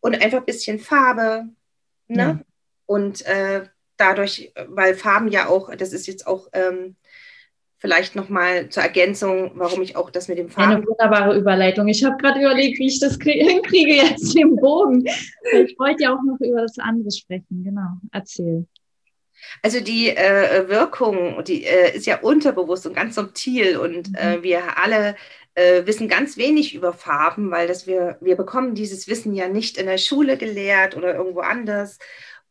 [SPEAKER 2] und einfach ein bisschen Farbe. Ne? Ja. Und äh, dadurch, weil Farben ja auch, das ist jetzt auch ähm, vielleicht nochmal zur Ergänzung, warum ich auch das mit dem Farben.
[SPEAKER 1] Eine wunderbare Überleitung. Ich habe gerade überlegt, wie ich das [LAUGHS] hinkriege jetzt im Bogen. Ich wollte ja auch noch über das andere sprechen. Genau, erzähl.
[SPEAKER 2] Also die äh, Wirkung, die äh, ist ja unterbewusst und ganz subtil und äh, mhm. wir alle äh, wissen ganz wenig über Farben, weil das wir, wir bekommen dieses Wissen ja nicht in der Schule gelehrt oder irgendwo anders.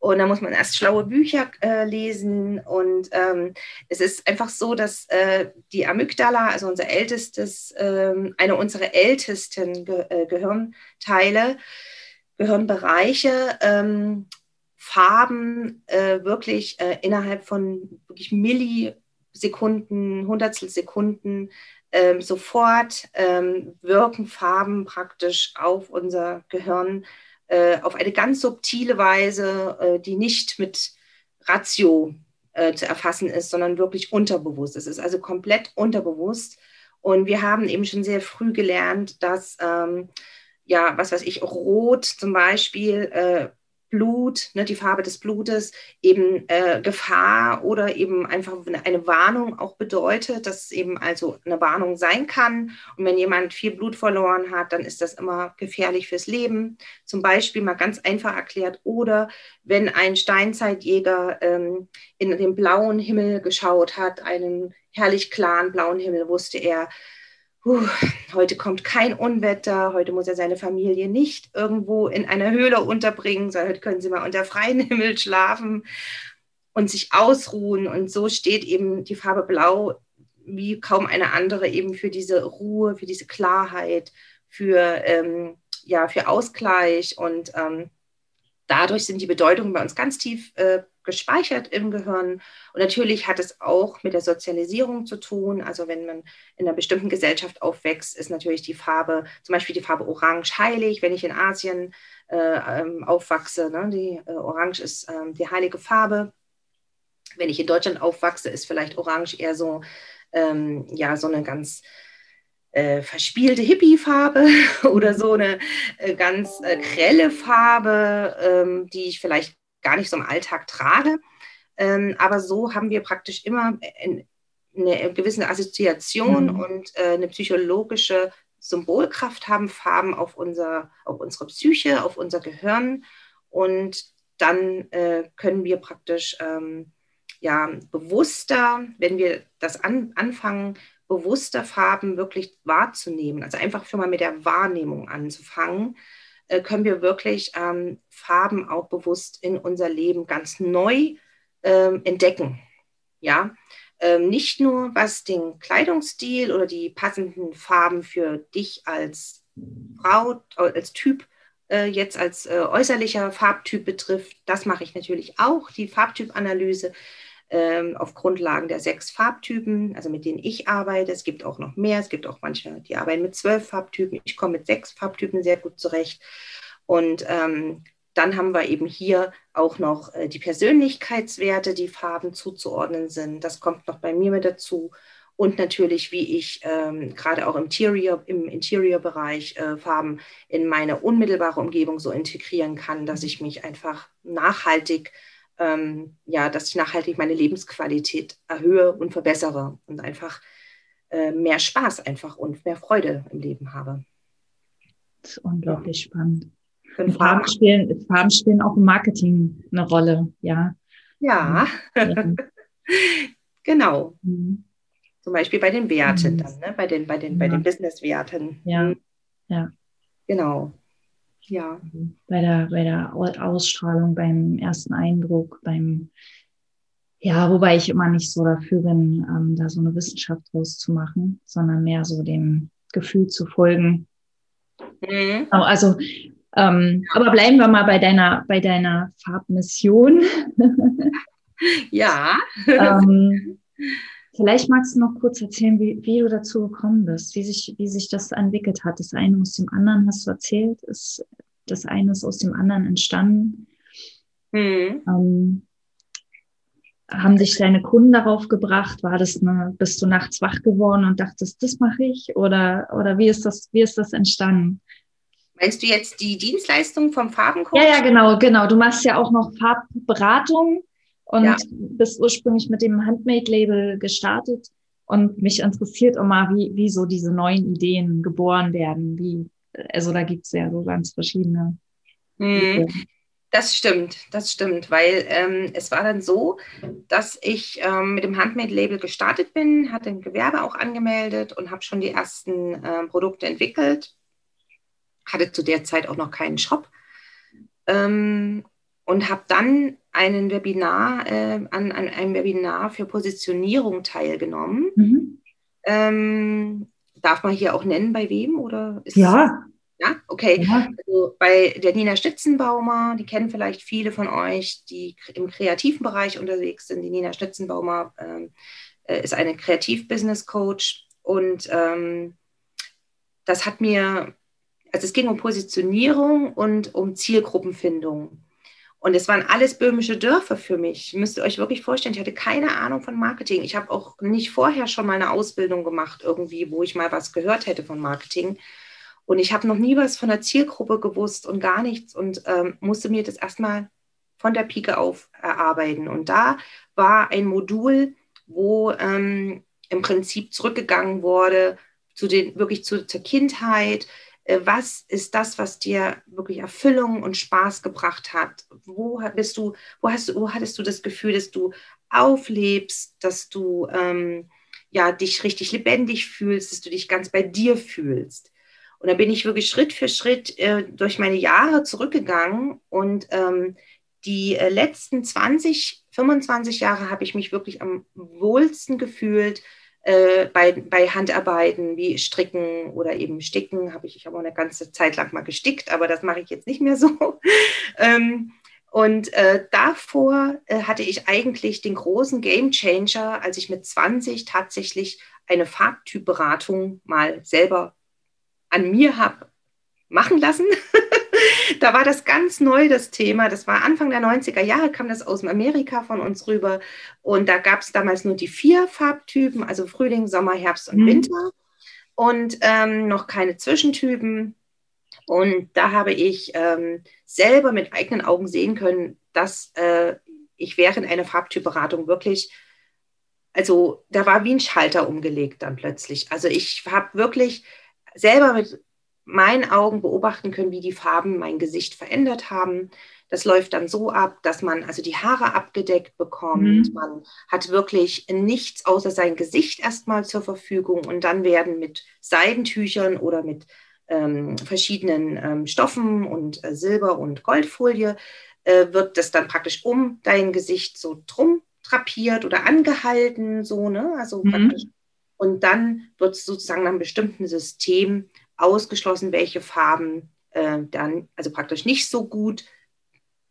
[SPEAKER 2] Und da muss man erst schlaue Bücher äh, lesen. Und ähm, es ist einfach so, dass äh, die Amygdala, also unser ältestes, äh, eine unserer ältesten Ge äh, Gehirnteile, Gehirnbereiche, ähm, Farben äh, wirklich innerhalb von wirklich Millisekunden, Hundertstel Sekunden ähm, sofort ähm, wirken Farben praktisch auf unser Gehirn äh, auf eine ganz subtile Weise, äh, die nicht mit Ratio äh, zu erfassen ist, sondern wirklich unterbewusst. Es ist also komplett unterbewusst. Und wir haben eben schon sehr früh gelernt, dass, ähm, ja, was weiß ich, Rot zum Beispiel äh, Blut, ne, die Farbe des Blutes, eben äh, Gefahr oder eben einfach eine Warnung auch bedeutet, dass es eben also eine Warnung sein kann. Und wenn jemand viel Blut verloren hat, dann ist das immer gefährlich fürs Leben. Zum Beispiel mal ganz einfach erklärt. Oder wenn ein Steinzeitjäger ähm, in den blauen Himmel geschaut hat, einen herrlich klaren blauen Himmel, wusste er, Puh, heute kommt kein Unwetter, heute muss er seine Familie nicht irgendwo in einer Höhle unterbringen, sondern heute können sie mal unter freiem [LAUGHS] Himmel schlafen und sich ausruhen. Und so steht eben die Farbe Blau wie kaum eine andere eben für diese Ruhe, für diese Klarheit, für, ähm, ja, für Ausgleich und ähm, dadurch sind die Bedeutungen bei uns ganz tief äh, gespeichert im Gehirn. Und natürlich hat es auch mit der Sozialisierung zu tun. Also wenn man in einer bestimmten Gesellschaft aufwächst, ist natürlich die Farbe, zum Beispiel die Farbe Orange heilig. Wenn ich in Asien äh, ähm, aufwachse, ne, die äh, Orange ist äh, die heilige Farbe. Wenn ich in Deutschland aufwachse, ist vielleicht Orange eher so, ähm, ja, so eine ganz äh, verspielte Hippie-Farbe [LAUGHS] oder so eine äh, ganz äh, grelle Farbe, ähm, die ich vielleicht gar nicht so im Alltag trage. Ähm, aber so haben wir praktisch immer eine gewisse Assoziation mhm. und äh, eine psychologische Symbolkraft haben Farben auf, unser, auf unsere Psyche, auf unser Gehirn. Und dann äh, können wir praktisch ähm, ja, bewusster, wenn wir das an, anfangen, bewusster Farben wirklich wahrzunehmen, also einfach schon mal mit der Wahrnehmung anzufangen, äh, können wir wirklich ähm, Farben auch bewusst in unser Leben ganz neu ähm, entdecken. Ja, ähm, nicht nur was den Kleidungsstil oder die passenden Farben für dich als Frau, als Typ äh, jetzt als äh, äußerlicher Farbtyp betrifft. Das mache ich natürlich auch, die Farbtypanalyse ähm, auf Grundlagen der sechs Farbtypen, also mit denen ich arbeite. Es gibt auch noch mehr. Es gibt auch manche, die arbeiten mit zwölf Farbtypen. Ich komme mit sechs Farbtypen sehr gut zurecht. Und ähm, dann haben wir eben hier auch noch äh, die Persönlichkeitswerte, die Farben zuzuordnen sind. Das kommt noch bei mir mit dazu. Und natürlich, wie ich ähm, gerade auch im Interior, im Interior-Bereich äh, Farben in meine unmittelbare Umgebung so integrieren kann, dass ich mich einfach nachhaltig ähm, ja, dass ich nachhaltig meine Lebensqualität erhöhe und verbessere und einfach äh, mehr Spaß einfach und mehr Freude im Leben habe.
[SPEAKER 1] Das ist unglaublich spannend. Farben spielen, Farben spielen auch im Marketing eine Rolle, ja.
[SPEAKER 2] Ja, ja. [LAUGHS] genau. Mhm. Zum Beispiel bei den Werten mhm. dann, ne? bei den, bei den, ja. bei den Business-Werten.
[SPEAKER 1] Ja. Mhm. ja.
[SPEAKER 2] Genau. Ja.
[SPEAKER 1] Bei der, bei der Ausstrahlung, beim ersten Eindruck, beim, ja, wobei ich immer nicht so dafür bin, ähm, da so eine Wissenschaft draus zu machen, sondern mehr so dem Gefühl zu folgen. Mhm. Also, ähm, aber bleiben wir mal bei deiner, bei deiner Farbmission.
[SPEAKER 2] ja. [LAUGHS]
[SPEAKER 1] ähm, [LAUGHS] vielleicht magst du noch kurz erzählen, wie, wie du dazu gekommen bist, wie sich, wie sich das entwickelt hat. Das eine aus dem anderen hast du erzählt, ist das eine ist aus dem anderen entstanden. Mhm. Ähm, haben dich deine Kunden darauf gebracht? War das eine, bist du nachts wach geworden und dachtest, das mache ich? Oder, oder wie ist das, wie ist das entstanden?
[SPEAKER 2] Meinst du jetzt die Dienstleistung vom Farbencoach?
[SPEAKER 1] Ja, ja, genau, genau. Du machst ja auch noch Farbberatung und ja. bist ursprünglich mit dem Handmade-Label gestartet. Und mich interessiert immer, wie, wie so diese neuen Ideen geboren werden. Wie, also da gibt es ja so ganz verschiedene.
[SPEAKER 2] Mhm. Das stimmt, das stimmt, weil ähm, es war dann so, dass ich ähm, mit dem Handmade-Label gestartet bin, hatte ein Gewerbe auch angemeldet und habe schon die ersten äh, Produkte entwickelt. Hatte zu der Zeit auch noch keinen Shop ähm, und habe dann einen Webinar, äh, an, an, einem Webinar für Positionierung teilgenommen. Mhm. Ähm, Darf man hier auch nennen, bei wem? Oder
[SPEAKER 1] ja.
[SPEAKER 2] Ja, okay. Ja. Also bei der Nina Stützenbaumer, die kennen vielleicht viele von euch, die im kreativen Bereich unterwegs sind. Die Nina Stützenbaumer ähm, äh, ist eine Kreativ-Business-Coach und ähm, das hat mir, also es ging um Positionierung und um Zielgruppenfindung. Und es waren alles böhmische Dörfer für mich. Müsst ihr euch wirklich vorstellen, ich hatte keine Ahnung von Marketing. Ich habe auch nicht vorher schon mal eine Ausbildung gemacht, irgendwie, wo ich mal was gehört hätte von Marketing. Und ich habe noch nie was von der Zielgruppe gewusst und gar nichts und ähm, musste mir das erstmal von der Pike auf erarbeiten. Und da war ein Modul, wo ähm, im Prinzip zurückgegangen wurde zu den wirklich zu, zur Kindheit, was ist das, was dir wirklich Erfüllung und Spaß gebracht hat? Wo bist du, wo hast wo hattest du das Gefühl, dass du auflebst, dass du ähm, ja dich richtig lebendig fühlst, dass du dich ganz bei dir fühlst? Und da bin ich wirklich Schritt für Schritt äh, durch meine Jahre zurückgegangen und ähm, die äh, letzten 20, 25 Jahre habe ich mich wirklich am wohlsten gefühlt, äh, bei, bei Handarbeiten wie Stricken oder eben Sticken. Habe ich, ich habe auch eine ganze Zeit lang mal gestickt, aber das mache ich jetzt nicht mehr so. [LAUGHS] ähm, und äh, davor äh, hatte ich eigentlich den großen Game Changer, als ich mit 20 tatsächlich eine Farbtypberatung mal selber an mir habe machen lassen. Da war das ganz neu, das Thema. Das war Anfang der 90er Jahre, kam das aus Amerika von uns rüber. Und da gab es damals nur die vier Farbtypen, also Frühling, Sommer, Herbst und mhm. Winter. Und ähm, noch keine Zwischentypen. Und da habe ich ähm, selber mit eigenen Augen sehen können, dass äh, ich während einer Farbtypberatung wirklich, also da war wie ein Schalter umgelegt dann plötzlich. Also ich habe wirklich selber mit meinen Augen beobachten können, wie die Farben mein Gesicht verändert haben. Das läuft dann so ab, dass man also die Haare abgedeckt bekommt. Mhm. Man hat wirklich nichts außer sein Gesicht erstmal zur Verfügung und dann werden mit Seidentüchern oder mit ähm, verschiedenen ähm, Stoffen und äh, Silber- und Goldfolie äh, wird das dann praktisch um dein Gesicht so drum drapiert oder angehalten, so, ne? Also mhm. praktisch. Und dann wird sozusagen nach einem bestimmten System ausgeschlossen, welche Farben äh, dann, also praktisch nicht so gut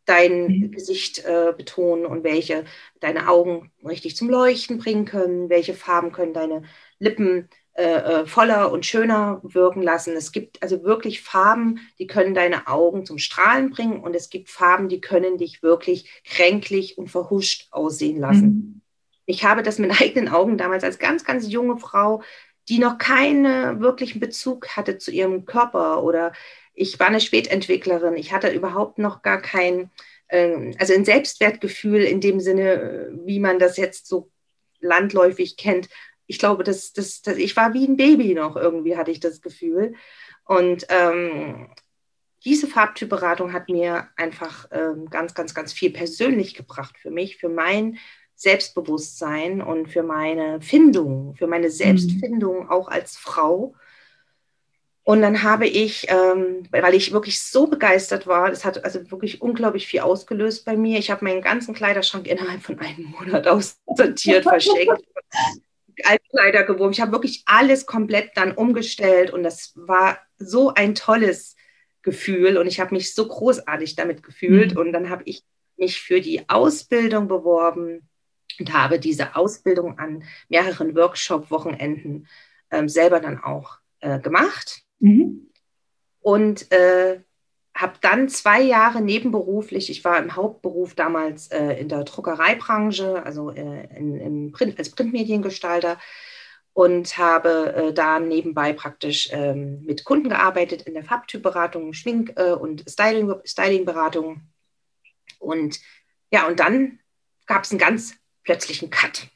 [SPEAKER 2] dein mhm. Gesicht äh, betonen und welche deine Augen richtig zum Leuchten bringen können, welche Farben können deine Lippen äh, äh, voller und schöner wirken lassen. Es gibt also wirklich Farben, die können deine Augen zum Strahlen bringen und es gibt Farben, die können dich wirklich kränklich und verhuscht aussehen lassen. Mhm. Ich habe das mit [LAUGHS] eigenen Augen damals als ganz, ganz junge Frau, die noch keinen wirklichen Bezug hatte zu ihrem Körper oder ich war eine Spätentwicklerin. Ich hatte überhaupt noch gar kein, äh, also ein Selbstwertgefühl in dem Sinne, äh, wie man das jetzt so landläufig kennt, ich glaube, das, das, das, ich war wie ein Baby noch irgendwie, hatte ich das Gefühl. Und ähm, diese Farbtypberatung hat mir einfach ähm, ganz, ganz, ganz viel persönlich gebracht für mich, für mein Selbstbewusstsein und für meine Findung, für meine mhm. Selbstfindung auch als Frau. Und dann habe ich, ähm, weil ich wirklich so begeistert war, das hat also wirklich unglaublich viel ausgelöst bei mir. Ich habe meinen ganzen Kleiderschrank innerhalb von einem Monat [LAUGHS] aussortiert, verschenkt. [LAUGHS] Altkleider gewoben. Ich habe wirklich alles komplett dann umgestellt und das war so ein tolles Gefühl und ich habe mich so großartig damit gefühlt. Mhm. Und dann habe ich mich für die Ausbildung beworben und habe diese Ausbildung an mehreren Workshop-Wochenenden ähm, selber dann auch äh, gemacht. Mhm. Und äh, habe dann zwei Jahre nebenberuflich, ich war im Hauptberuf damals äh, in der Druckereibranche, also äh, in, in Print, als Printmediengestalter und habe äh, da nebenbei praktisch ähm, mit Kunden gearbeitet in der Farbtypberatung, Schmink- äh, und Styling, Stylingberatung. Und ja, und dann gab es einen ganz plötzlichen Cut.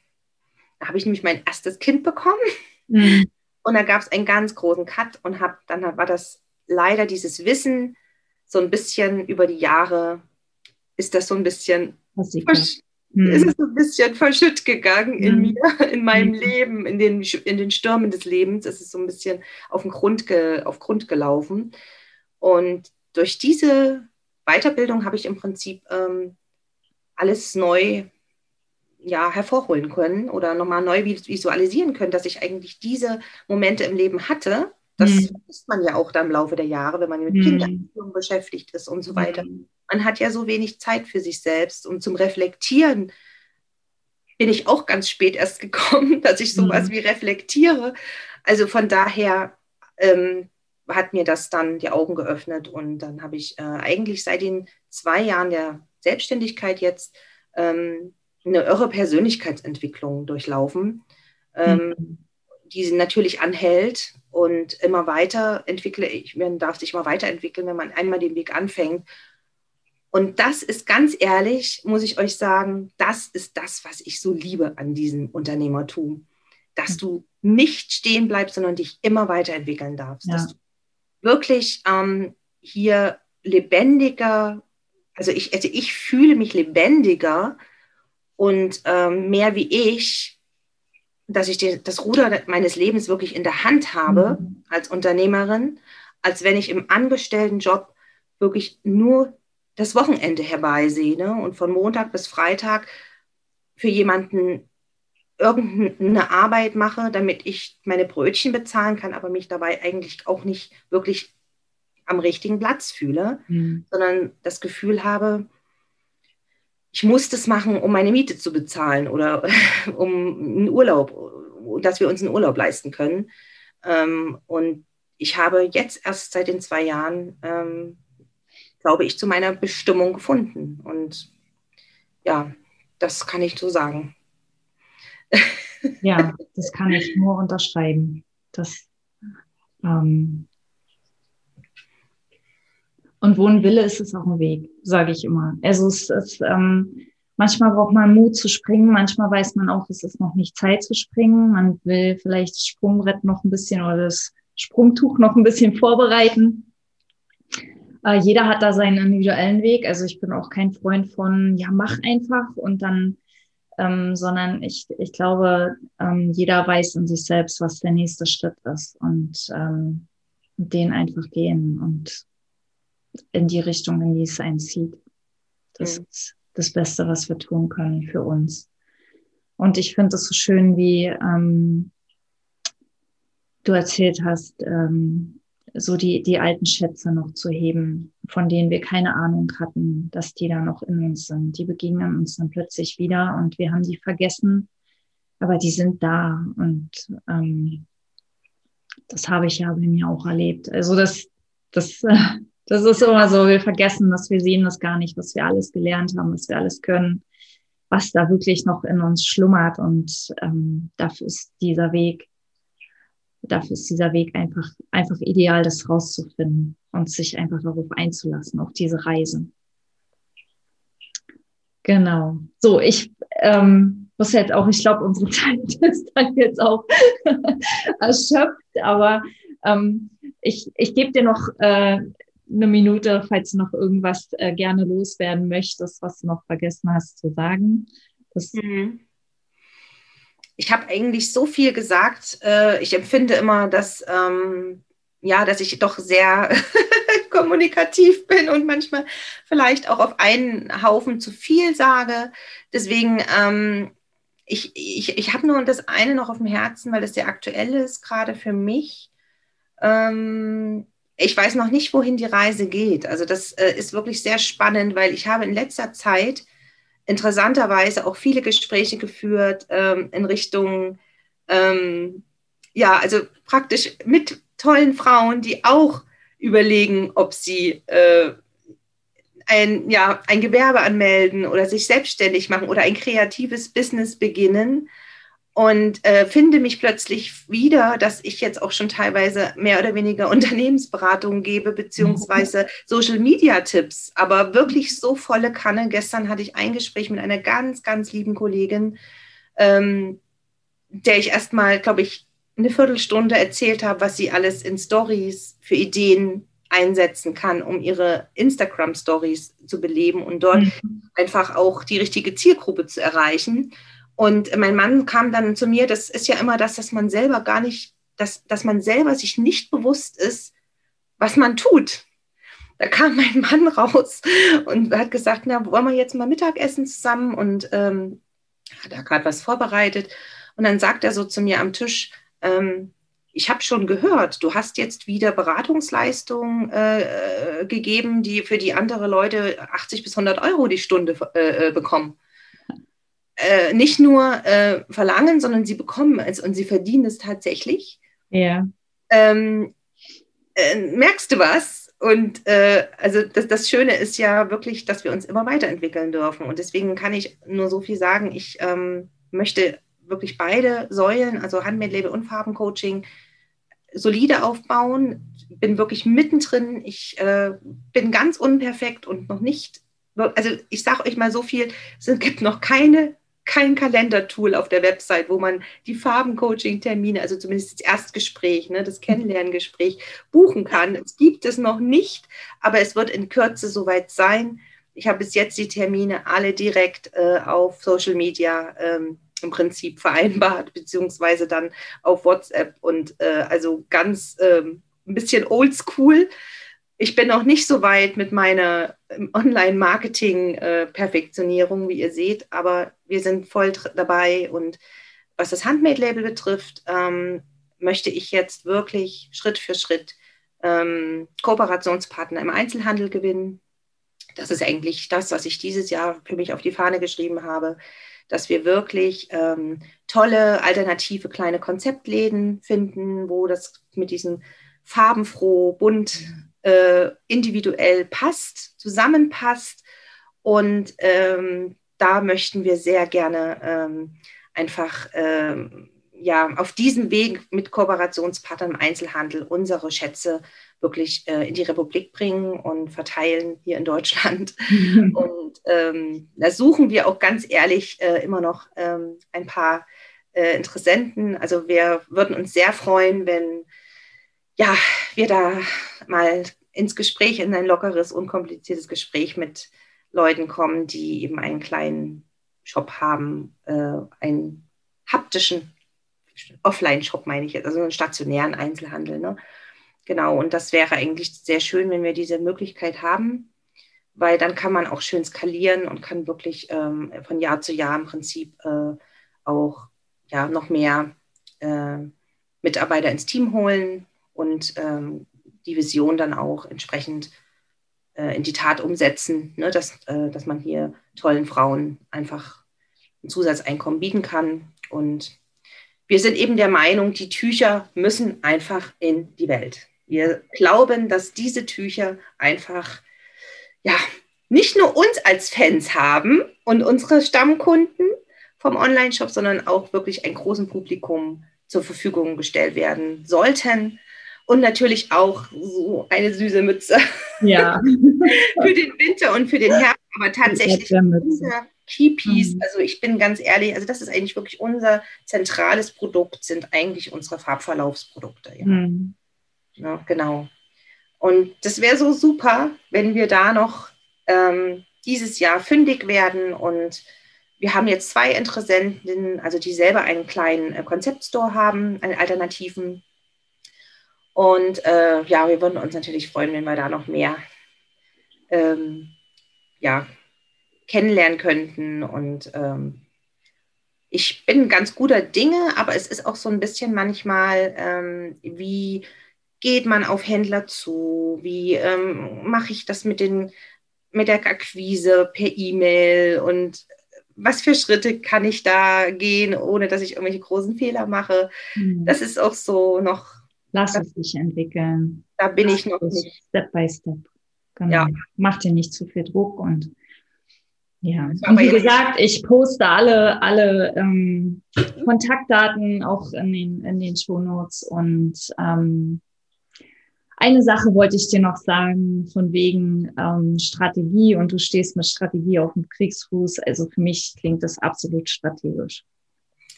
[SPEAKER 2] Da habe ich nämlich mein erstes Kind bekommen. Mhm. Und da gab es einen ganz großen Cut und hab, dann war das leider dieses Wissen, so ein bisschen über die Jahre ist das so ein bisschen, versch- mhm. ist es so ein bisschen verschütt gegangen in mhm. mir, in meinem mhm. Leben, in den, in den Stürmen des Lebens. Es ist so ein bisschen auf den Grund, ge, auf Grund gelaufen. Und durch diese Weiterbildung habe ich im Prinzip ähm, alles neu ja, hervorholen können oder nochmal neu visualisieren können, dass ich eigentlich diese Momente im Leben hatte das mhm. ist man ja auch da im Laufe der Jahre, wenn man mit mhm. Kindererziehung beschäftigt ist und so weiter. Mhm. Man hat ja so wenig Zeit für sich selbst und zum Reflektieren bin ich auch ganz spät erst [LAUGHS] gekommen, dass ich sowas mhm. wie reflektiere. Also von daher ähm, hat mir das dann die Augen geöffnet und dann habe ich äh, eigentlich seit den zwei Jahren der Selbstständigkeit jetzt ähm, eine irre Persönlichkeitsentwicklung durchlaufen, ähm, mhm. die natürlich anhält und immer weiter entwickle ich, man darf sich immer weiterentwickeln, wenn man einmal den Weg anfängt. Und das ist ganz ehrlich, muss ich euch sagen, das ist das, was ich so liebe an diesem Unternehmertum. Dass du nicht stehen bleibst, sondern dich immer weiterentwickeln darfst. Ja. Dass du wirklich ähm, hier lebendiger, also ich, also ich fühle mich lebendiger und ähm, mehr wie ich dass ich die, das Ruder meines Lebens wirklich in der Hand habe mhm. als Unternehmerin, als wenn ich im Angestelltenjob wirklich nur das Wochenende herbeisehne und von Montag bis Freitag für jemanden irgendeine Arbeit mache, damit ich meine Brötchen bezahlen kann, aber mich dabei eigentlich auch nicht wirklich am richtigen Platz fühle, mhm. sondern das Gefühl habe, ich muss das machen, um meine Miete zu bezahlen oder [LAUGHS] um einen Urlaub, dass wir uns einen Urlaub leisten können. Ähm, und ich habe jetzt erst seit den zwei Jahren, ähm, glaube ich, zu meiner Bestimmung gefunden. Und ja, das kann ich so sagen.
[SPEAKER 1] Ja, [LAUGHS] das kann ich nur unterschreiben. Das, ähm, und wo ein Wille ist, ist auch ein Weg, sage ich immer. Also es ist, ähm, manchmal braucht man Mut zu springen, manchmal weiß man auch, es ist noch nicht Zeit zu springen. Man will vielleicht das Sprungbrett noch ein bisschen oder das Sprungtuch noch ein bisschen vorbereiten. Äh, jeder hat da seinen individuellen Weg. Also ich bin auch kein Freund von, ja, mach einfach und dann ähm, sondern ich, ich glaube, ähm, jeder weiß in sich selbst, was der nächste Schritt ist und ähm, den einfach gehen und in die Richtung, in die es einen zieht. Das mhm. ist das Beste, was wir tun können für uns. Und ich finde es so schön, wie ähm, du erzählt hast, ähm, so die, die alten Schätze noch zu heben, von denen wir keine Ahnung hatten, dass die da noch in uns sind. Die begegnen uns dann plötzlich wieder und wir haben die vergessen, aber die sind da und ähm, das habe ich ja bei mir auch erlebt. Also das, das, [LAUGHS] das ist immer so, wir vergessen dass wir sehen das gar nicht, was wir alles gelernt haben, was wir alles können, was da wirklich noch in uns schlummert und ähm, dafür ist dieser Weg dafür ist dieser Weg einfach, einfach ideal, das rauszufinden und sich einfach darauf einzulassen, auf diese Reise. Genau. So, ich ähm, muss jetzt auch, ich glaube, unsere [LAUGHS] Zeit ist dann jetzt auch [LAUGHS] erschöpft, aber ähm, ich, ich gebe dir noch äh, eine Minute, falls du noch irgendwas äh, gerne loswerden möchtest, was du noch vergessen hast zu sagen. Das, mhm
[SPEAKER 2] ich habe eigentlich so viel gesagt. Äh, ich empfinde immer, dass, ähm, ja, dass ich doch sehr [LAUGHS] kommunikativ bin und manchmal vielleicht auch auf einen Haufen zu viel sage. Deswegen, ähm, ich, ich, ich habe nur das eine noch auf dem Herzen, weil das sehr aktuell ist, gerade für mich. Ähm, ich weiß noch nicht, wohin die Reise geht. Also das äh, ist wirklich sehr spannend, weil ich habe in letzter Zeit interessanterweise auch viele Gespräche geführt ähm, in Richtung, ähm, ja, also praktisch mit tollen Frauen, die auch überlegen, ob sie äh, ein, ja, ein Gewerbe anmelden oder sich selbstständig machen oder ein kreatives Business beginnen und äh, finde mich plötzlich wieder, dass ich jetzt auch schon teilweise mehr oder weniger [LAUGHS] Unternehmensberatungen gebe, beziehungsweise Social-Media-Tipps, aber wirklich so volle Kanne. Gestern hatte ich ein Gespräch mit einer ganz, ganz lieben Kollegin, ähm, der ich erstmal, glaube ich, eine Viertelstunde erzählt habe, was sie alles in Stories für Ideen einsetzen kann, um ihre Instagram-Stories zu beleben und dort mhm. einfach auch die richtige Zielgruppe zu erreichen. Und mein Mann kam dann zu mir, das ist ja immer das, dass man selber gar nicht, dass, dass man selber sich nicht bewusst ist, was man tut. Da kam [LAUGHS] mein Mann raus und hat gesagt, na, wollen wir jetzt mal Mittagessen zusammen? Und ähm, hat er gerade was vorbereitet. Und dann sagt er so zu mir am Tisch, ähm, ich habe schon gehört, du hast jetzt wieder Beratungsleistungen äh, äh gegeben, die für die andere Leute 80 bis 100 Euro die Stunde äh, äh bekommen äh, nicht nur äh, verlangen, sondern sie bekommen es und sie verdienen es tatsächlich.
[SPEAKER 1] Ja.
[SPEAKER 2] Ähm, äh, merkst du was? Und äh, also das, das Schöne ist ja wirklich, dass wir uns immer weiterentwickeln dürfen. Und deswegen kann ich nur so viel sagen, ich ähm, möchte wirklich beide Säulen, also Handmade-Label und Farbencoaching, solide aufbauen. Bin wirklich mittendrin. Ich äh, bin ganz unperfekt und noch nicht also ich sage euch mal so viel, es gibt noch keine kein Kalendertool auf der Website, wo man die Farbencoaching-Termine, also zumindest das Erstgespräch, ne, das Kennenlerngespräch buchen kann. Es gibt es noch nicht, aber es wird in Kürze soweit sein. Ich habe bis jetzt die Termine alle direkt äh, auf Social Media ähm, im Prinzip vereinbart, beziehungsweise dann auf WhatsApp und äh, also ganz ähm, ein bisschen oldschool ich bin noch nicht so weit mit meiner ähm, Online-Marketing-Perfektionierung, wie ihr seht, aber wir sind voll dabei und was das Handmade-Label betrifft, ähm, möchte ich jetzt wirklich Schritt für Schritt ähm, Kooperationspartner im Einzelhandel gewinnen. Das ist eigentlich das, was ich dieses Jahr für mich auf die Fahne geschrieben habe, dass wir wirklich ähm, tolle alternative kleine Konzeptläden finden, wo das mit diesem farbenfroh, bunt, äh, individuell passt, zusammenpasst. Und ähm, da möchten wir sehr gerne ähm, einfach ähm, ja, auf diesem Weg mit Kooperationspartnern im Einzelhandel unsere Schätze wirklich äh, in die Republik bringen und verteilen hier in Deutschland. [LAUGHS] und ähm, da suchen wir auch ganz ehrlich äh, immer noch ähm, ein paar äh, Interessenten. Also wir würden uns sehr freuen, wenn ja, wir da mal ins Gespräch, in ein lockeres, unkompliziertes Gespräch mit Leuten kommen, die eben einen kleinen Shop haben, äh, einen haptischen Offline-Shop, meine ich jetzt, also einen stationären Einzelhandel. Ne? Genau, und das wäre eigentlich sehr schön, wenn wir diese Möglichkeit haben, weil dann kann man auch schön skalieren und kann wirklich ähm, von Jahr zu Jahr im Prinzip äh, auch ja, noch mehr äh, Mitarbeiter ins Team holen und ähm, die Vision dann auch entsprechend äh, in die Tat umsetzen, ne? dass, äh, dass man hier tollen Frauen einfach ein Zusatzeinkommen bieten kann. Und wir sind eben der Meinung, die Tücher müssen einfach in die Welt. Wir glauben, dass diese Tücher einfach, ja, nicht nur uns als Fans haben und unsere Stammkunden vom Online-Shop, sondern auch wirklich ein großes Publikum zur Verfügung gestellt werden sollten. Und natürlich auch so eine süße Mütze.
[SPEAKER 1] Ja. [LAUGHS]
[SPEAKER 2] für den Winter und für den Herbst. Aber tatsächlich unser Keypiece, mhm. also ich bin ganz ehrlich, also das ist eigentlich wirklich unser zentrales Produkt, sind eigentlich unsere Farbverlaufsprodukte. Ja. Mhm. Ja, genau. Und das wäre so super, wenn wir da noch ähm, dieses Jahr fündig werden. Und wir haben jetzt zwei Interessenten, also die selber einen kleinen äh, Konzeptstore haben, einen alternativen. Und äh, ja, wir würden uns natürlich freuen, wenn wir da noch mehr ähm, ja, kennenlernen könnten. Und ähm, ich bin ganz guter Dinge, aber es ist auch so ein bisschen manchmal, ähm, wie geht man auf Händler zu? Wie ähm, mache ich das mit, den, mit der Akquise per E-Mail? Und was für Schritte kann ich da gehen, ohne dass ich irgendwelche großen Fehler mache? Mhm. Das ist auch so noch.
[SPEAKER 1] Lass das, es sich entwickeln.
[SPEAKER 2] Da bin Lass ich noch nicht.
[SPEAKER 1] Step by Step. Genau. Ja. Mach dir nicht zu viel Druck und ja, und wie gesagt, ich poste alle, alle ähm, Kontaktdaten auch in den, in den Shownotes und ähm, eine Sache wollte ich dir noch sagen, von wegen ähm, Strategie und du stehst mit Strategie auf dem Kriegsfuß. Also für mich klingt das absolut strategisch.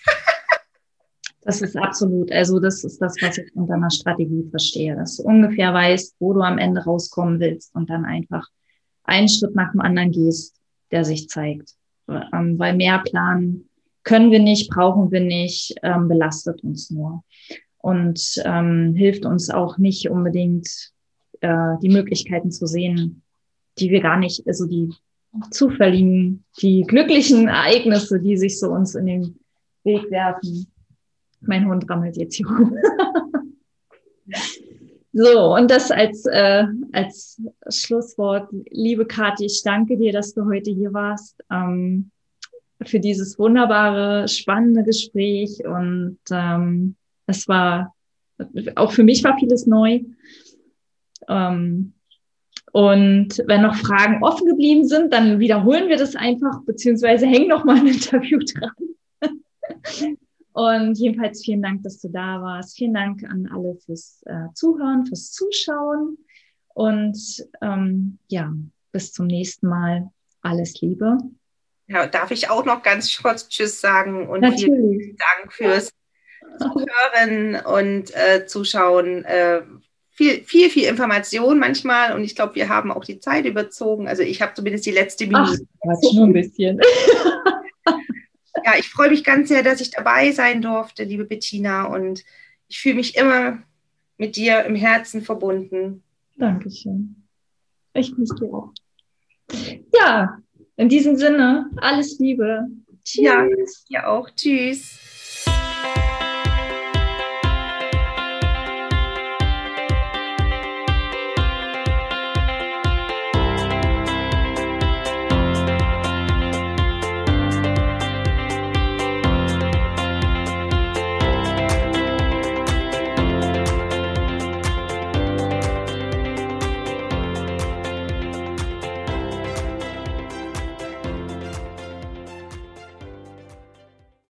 [SPEAKER 1] [LAUGHS] Das ist absolut, also das ist das, was ich unter einer Strategie verstehe, dass du ungefähr weißt, wo du am Ende rauskommen willst und dann einfach einen Schritt nach dem anderen gehst, der sich zeigt. Ähm, weil mehr planen können wir nicht, brauchen wir nicht, ähm, belastet uns nur und ähm, hilft uns auch nicht unbedingt äh, die Möglichkeiten zu sehen, die wir gar nicht, also die zufälligen, die glücklichen Ereignisse, die sich so uns in den Weg werfen. Mein Hund rammelt jetzt hier rum. [LAUGHS] so, und das als, äh, als Schlusswort. Liebe Kathi, ich danke dir, dass du heute hier warst. Ähm, für dieses wunderbare, spannende Gespräch und ähm, es war, auch für mich war vieles neu. Ähm, und wenn noch Fragen offen geblieben sind, dann wiederholen wir das einfach, beziehungsweise hängen noch mal ein Interview dran. [LAUGHS] Und jedenfalls vielen Dank, dass du da warst. Vielen Dank an alle fürs äh, Zuhören, fürs Zuschauen. Und ähm, ja, bis zum nächsten Mal. Alles Liebe.
[SPEAKER 2] Ja, darf ich auch noch ganz kurz Tschüss sagen und Natürlich. vielen Dank fürs Zuhören und äh, Zuschauen. Äh, viel, viel, viel Information manchmal und ich glaube, wir haben auch die Zeit überzogen. Also ich habe zumindest die letzte Minute.
[SPEAKER 1] Ach, nur ein bisschen. [LAUGHS]
[SPEAKER 2] ja, ich freue mich ganz sehr, dass ich dabei sein durfte, liebe Bettina. Und ich fühle mich immer mit dir im Herzen verbunden.
[SPEAKER 1] Dankeschön. Ich mich dir auch. Ja, in diesem Sinne, alles Liebe.
[SPEAKER 2] Tschüss. Ja, dir auch. Tschüss.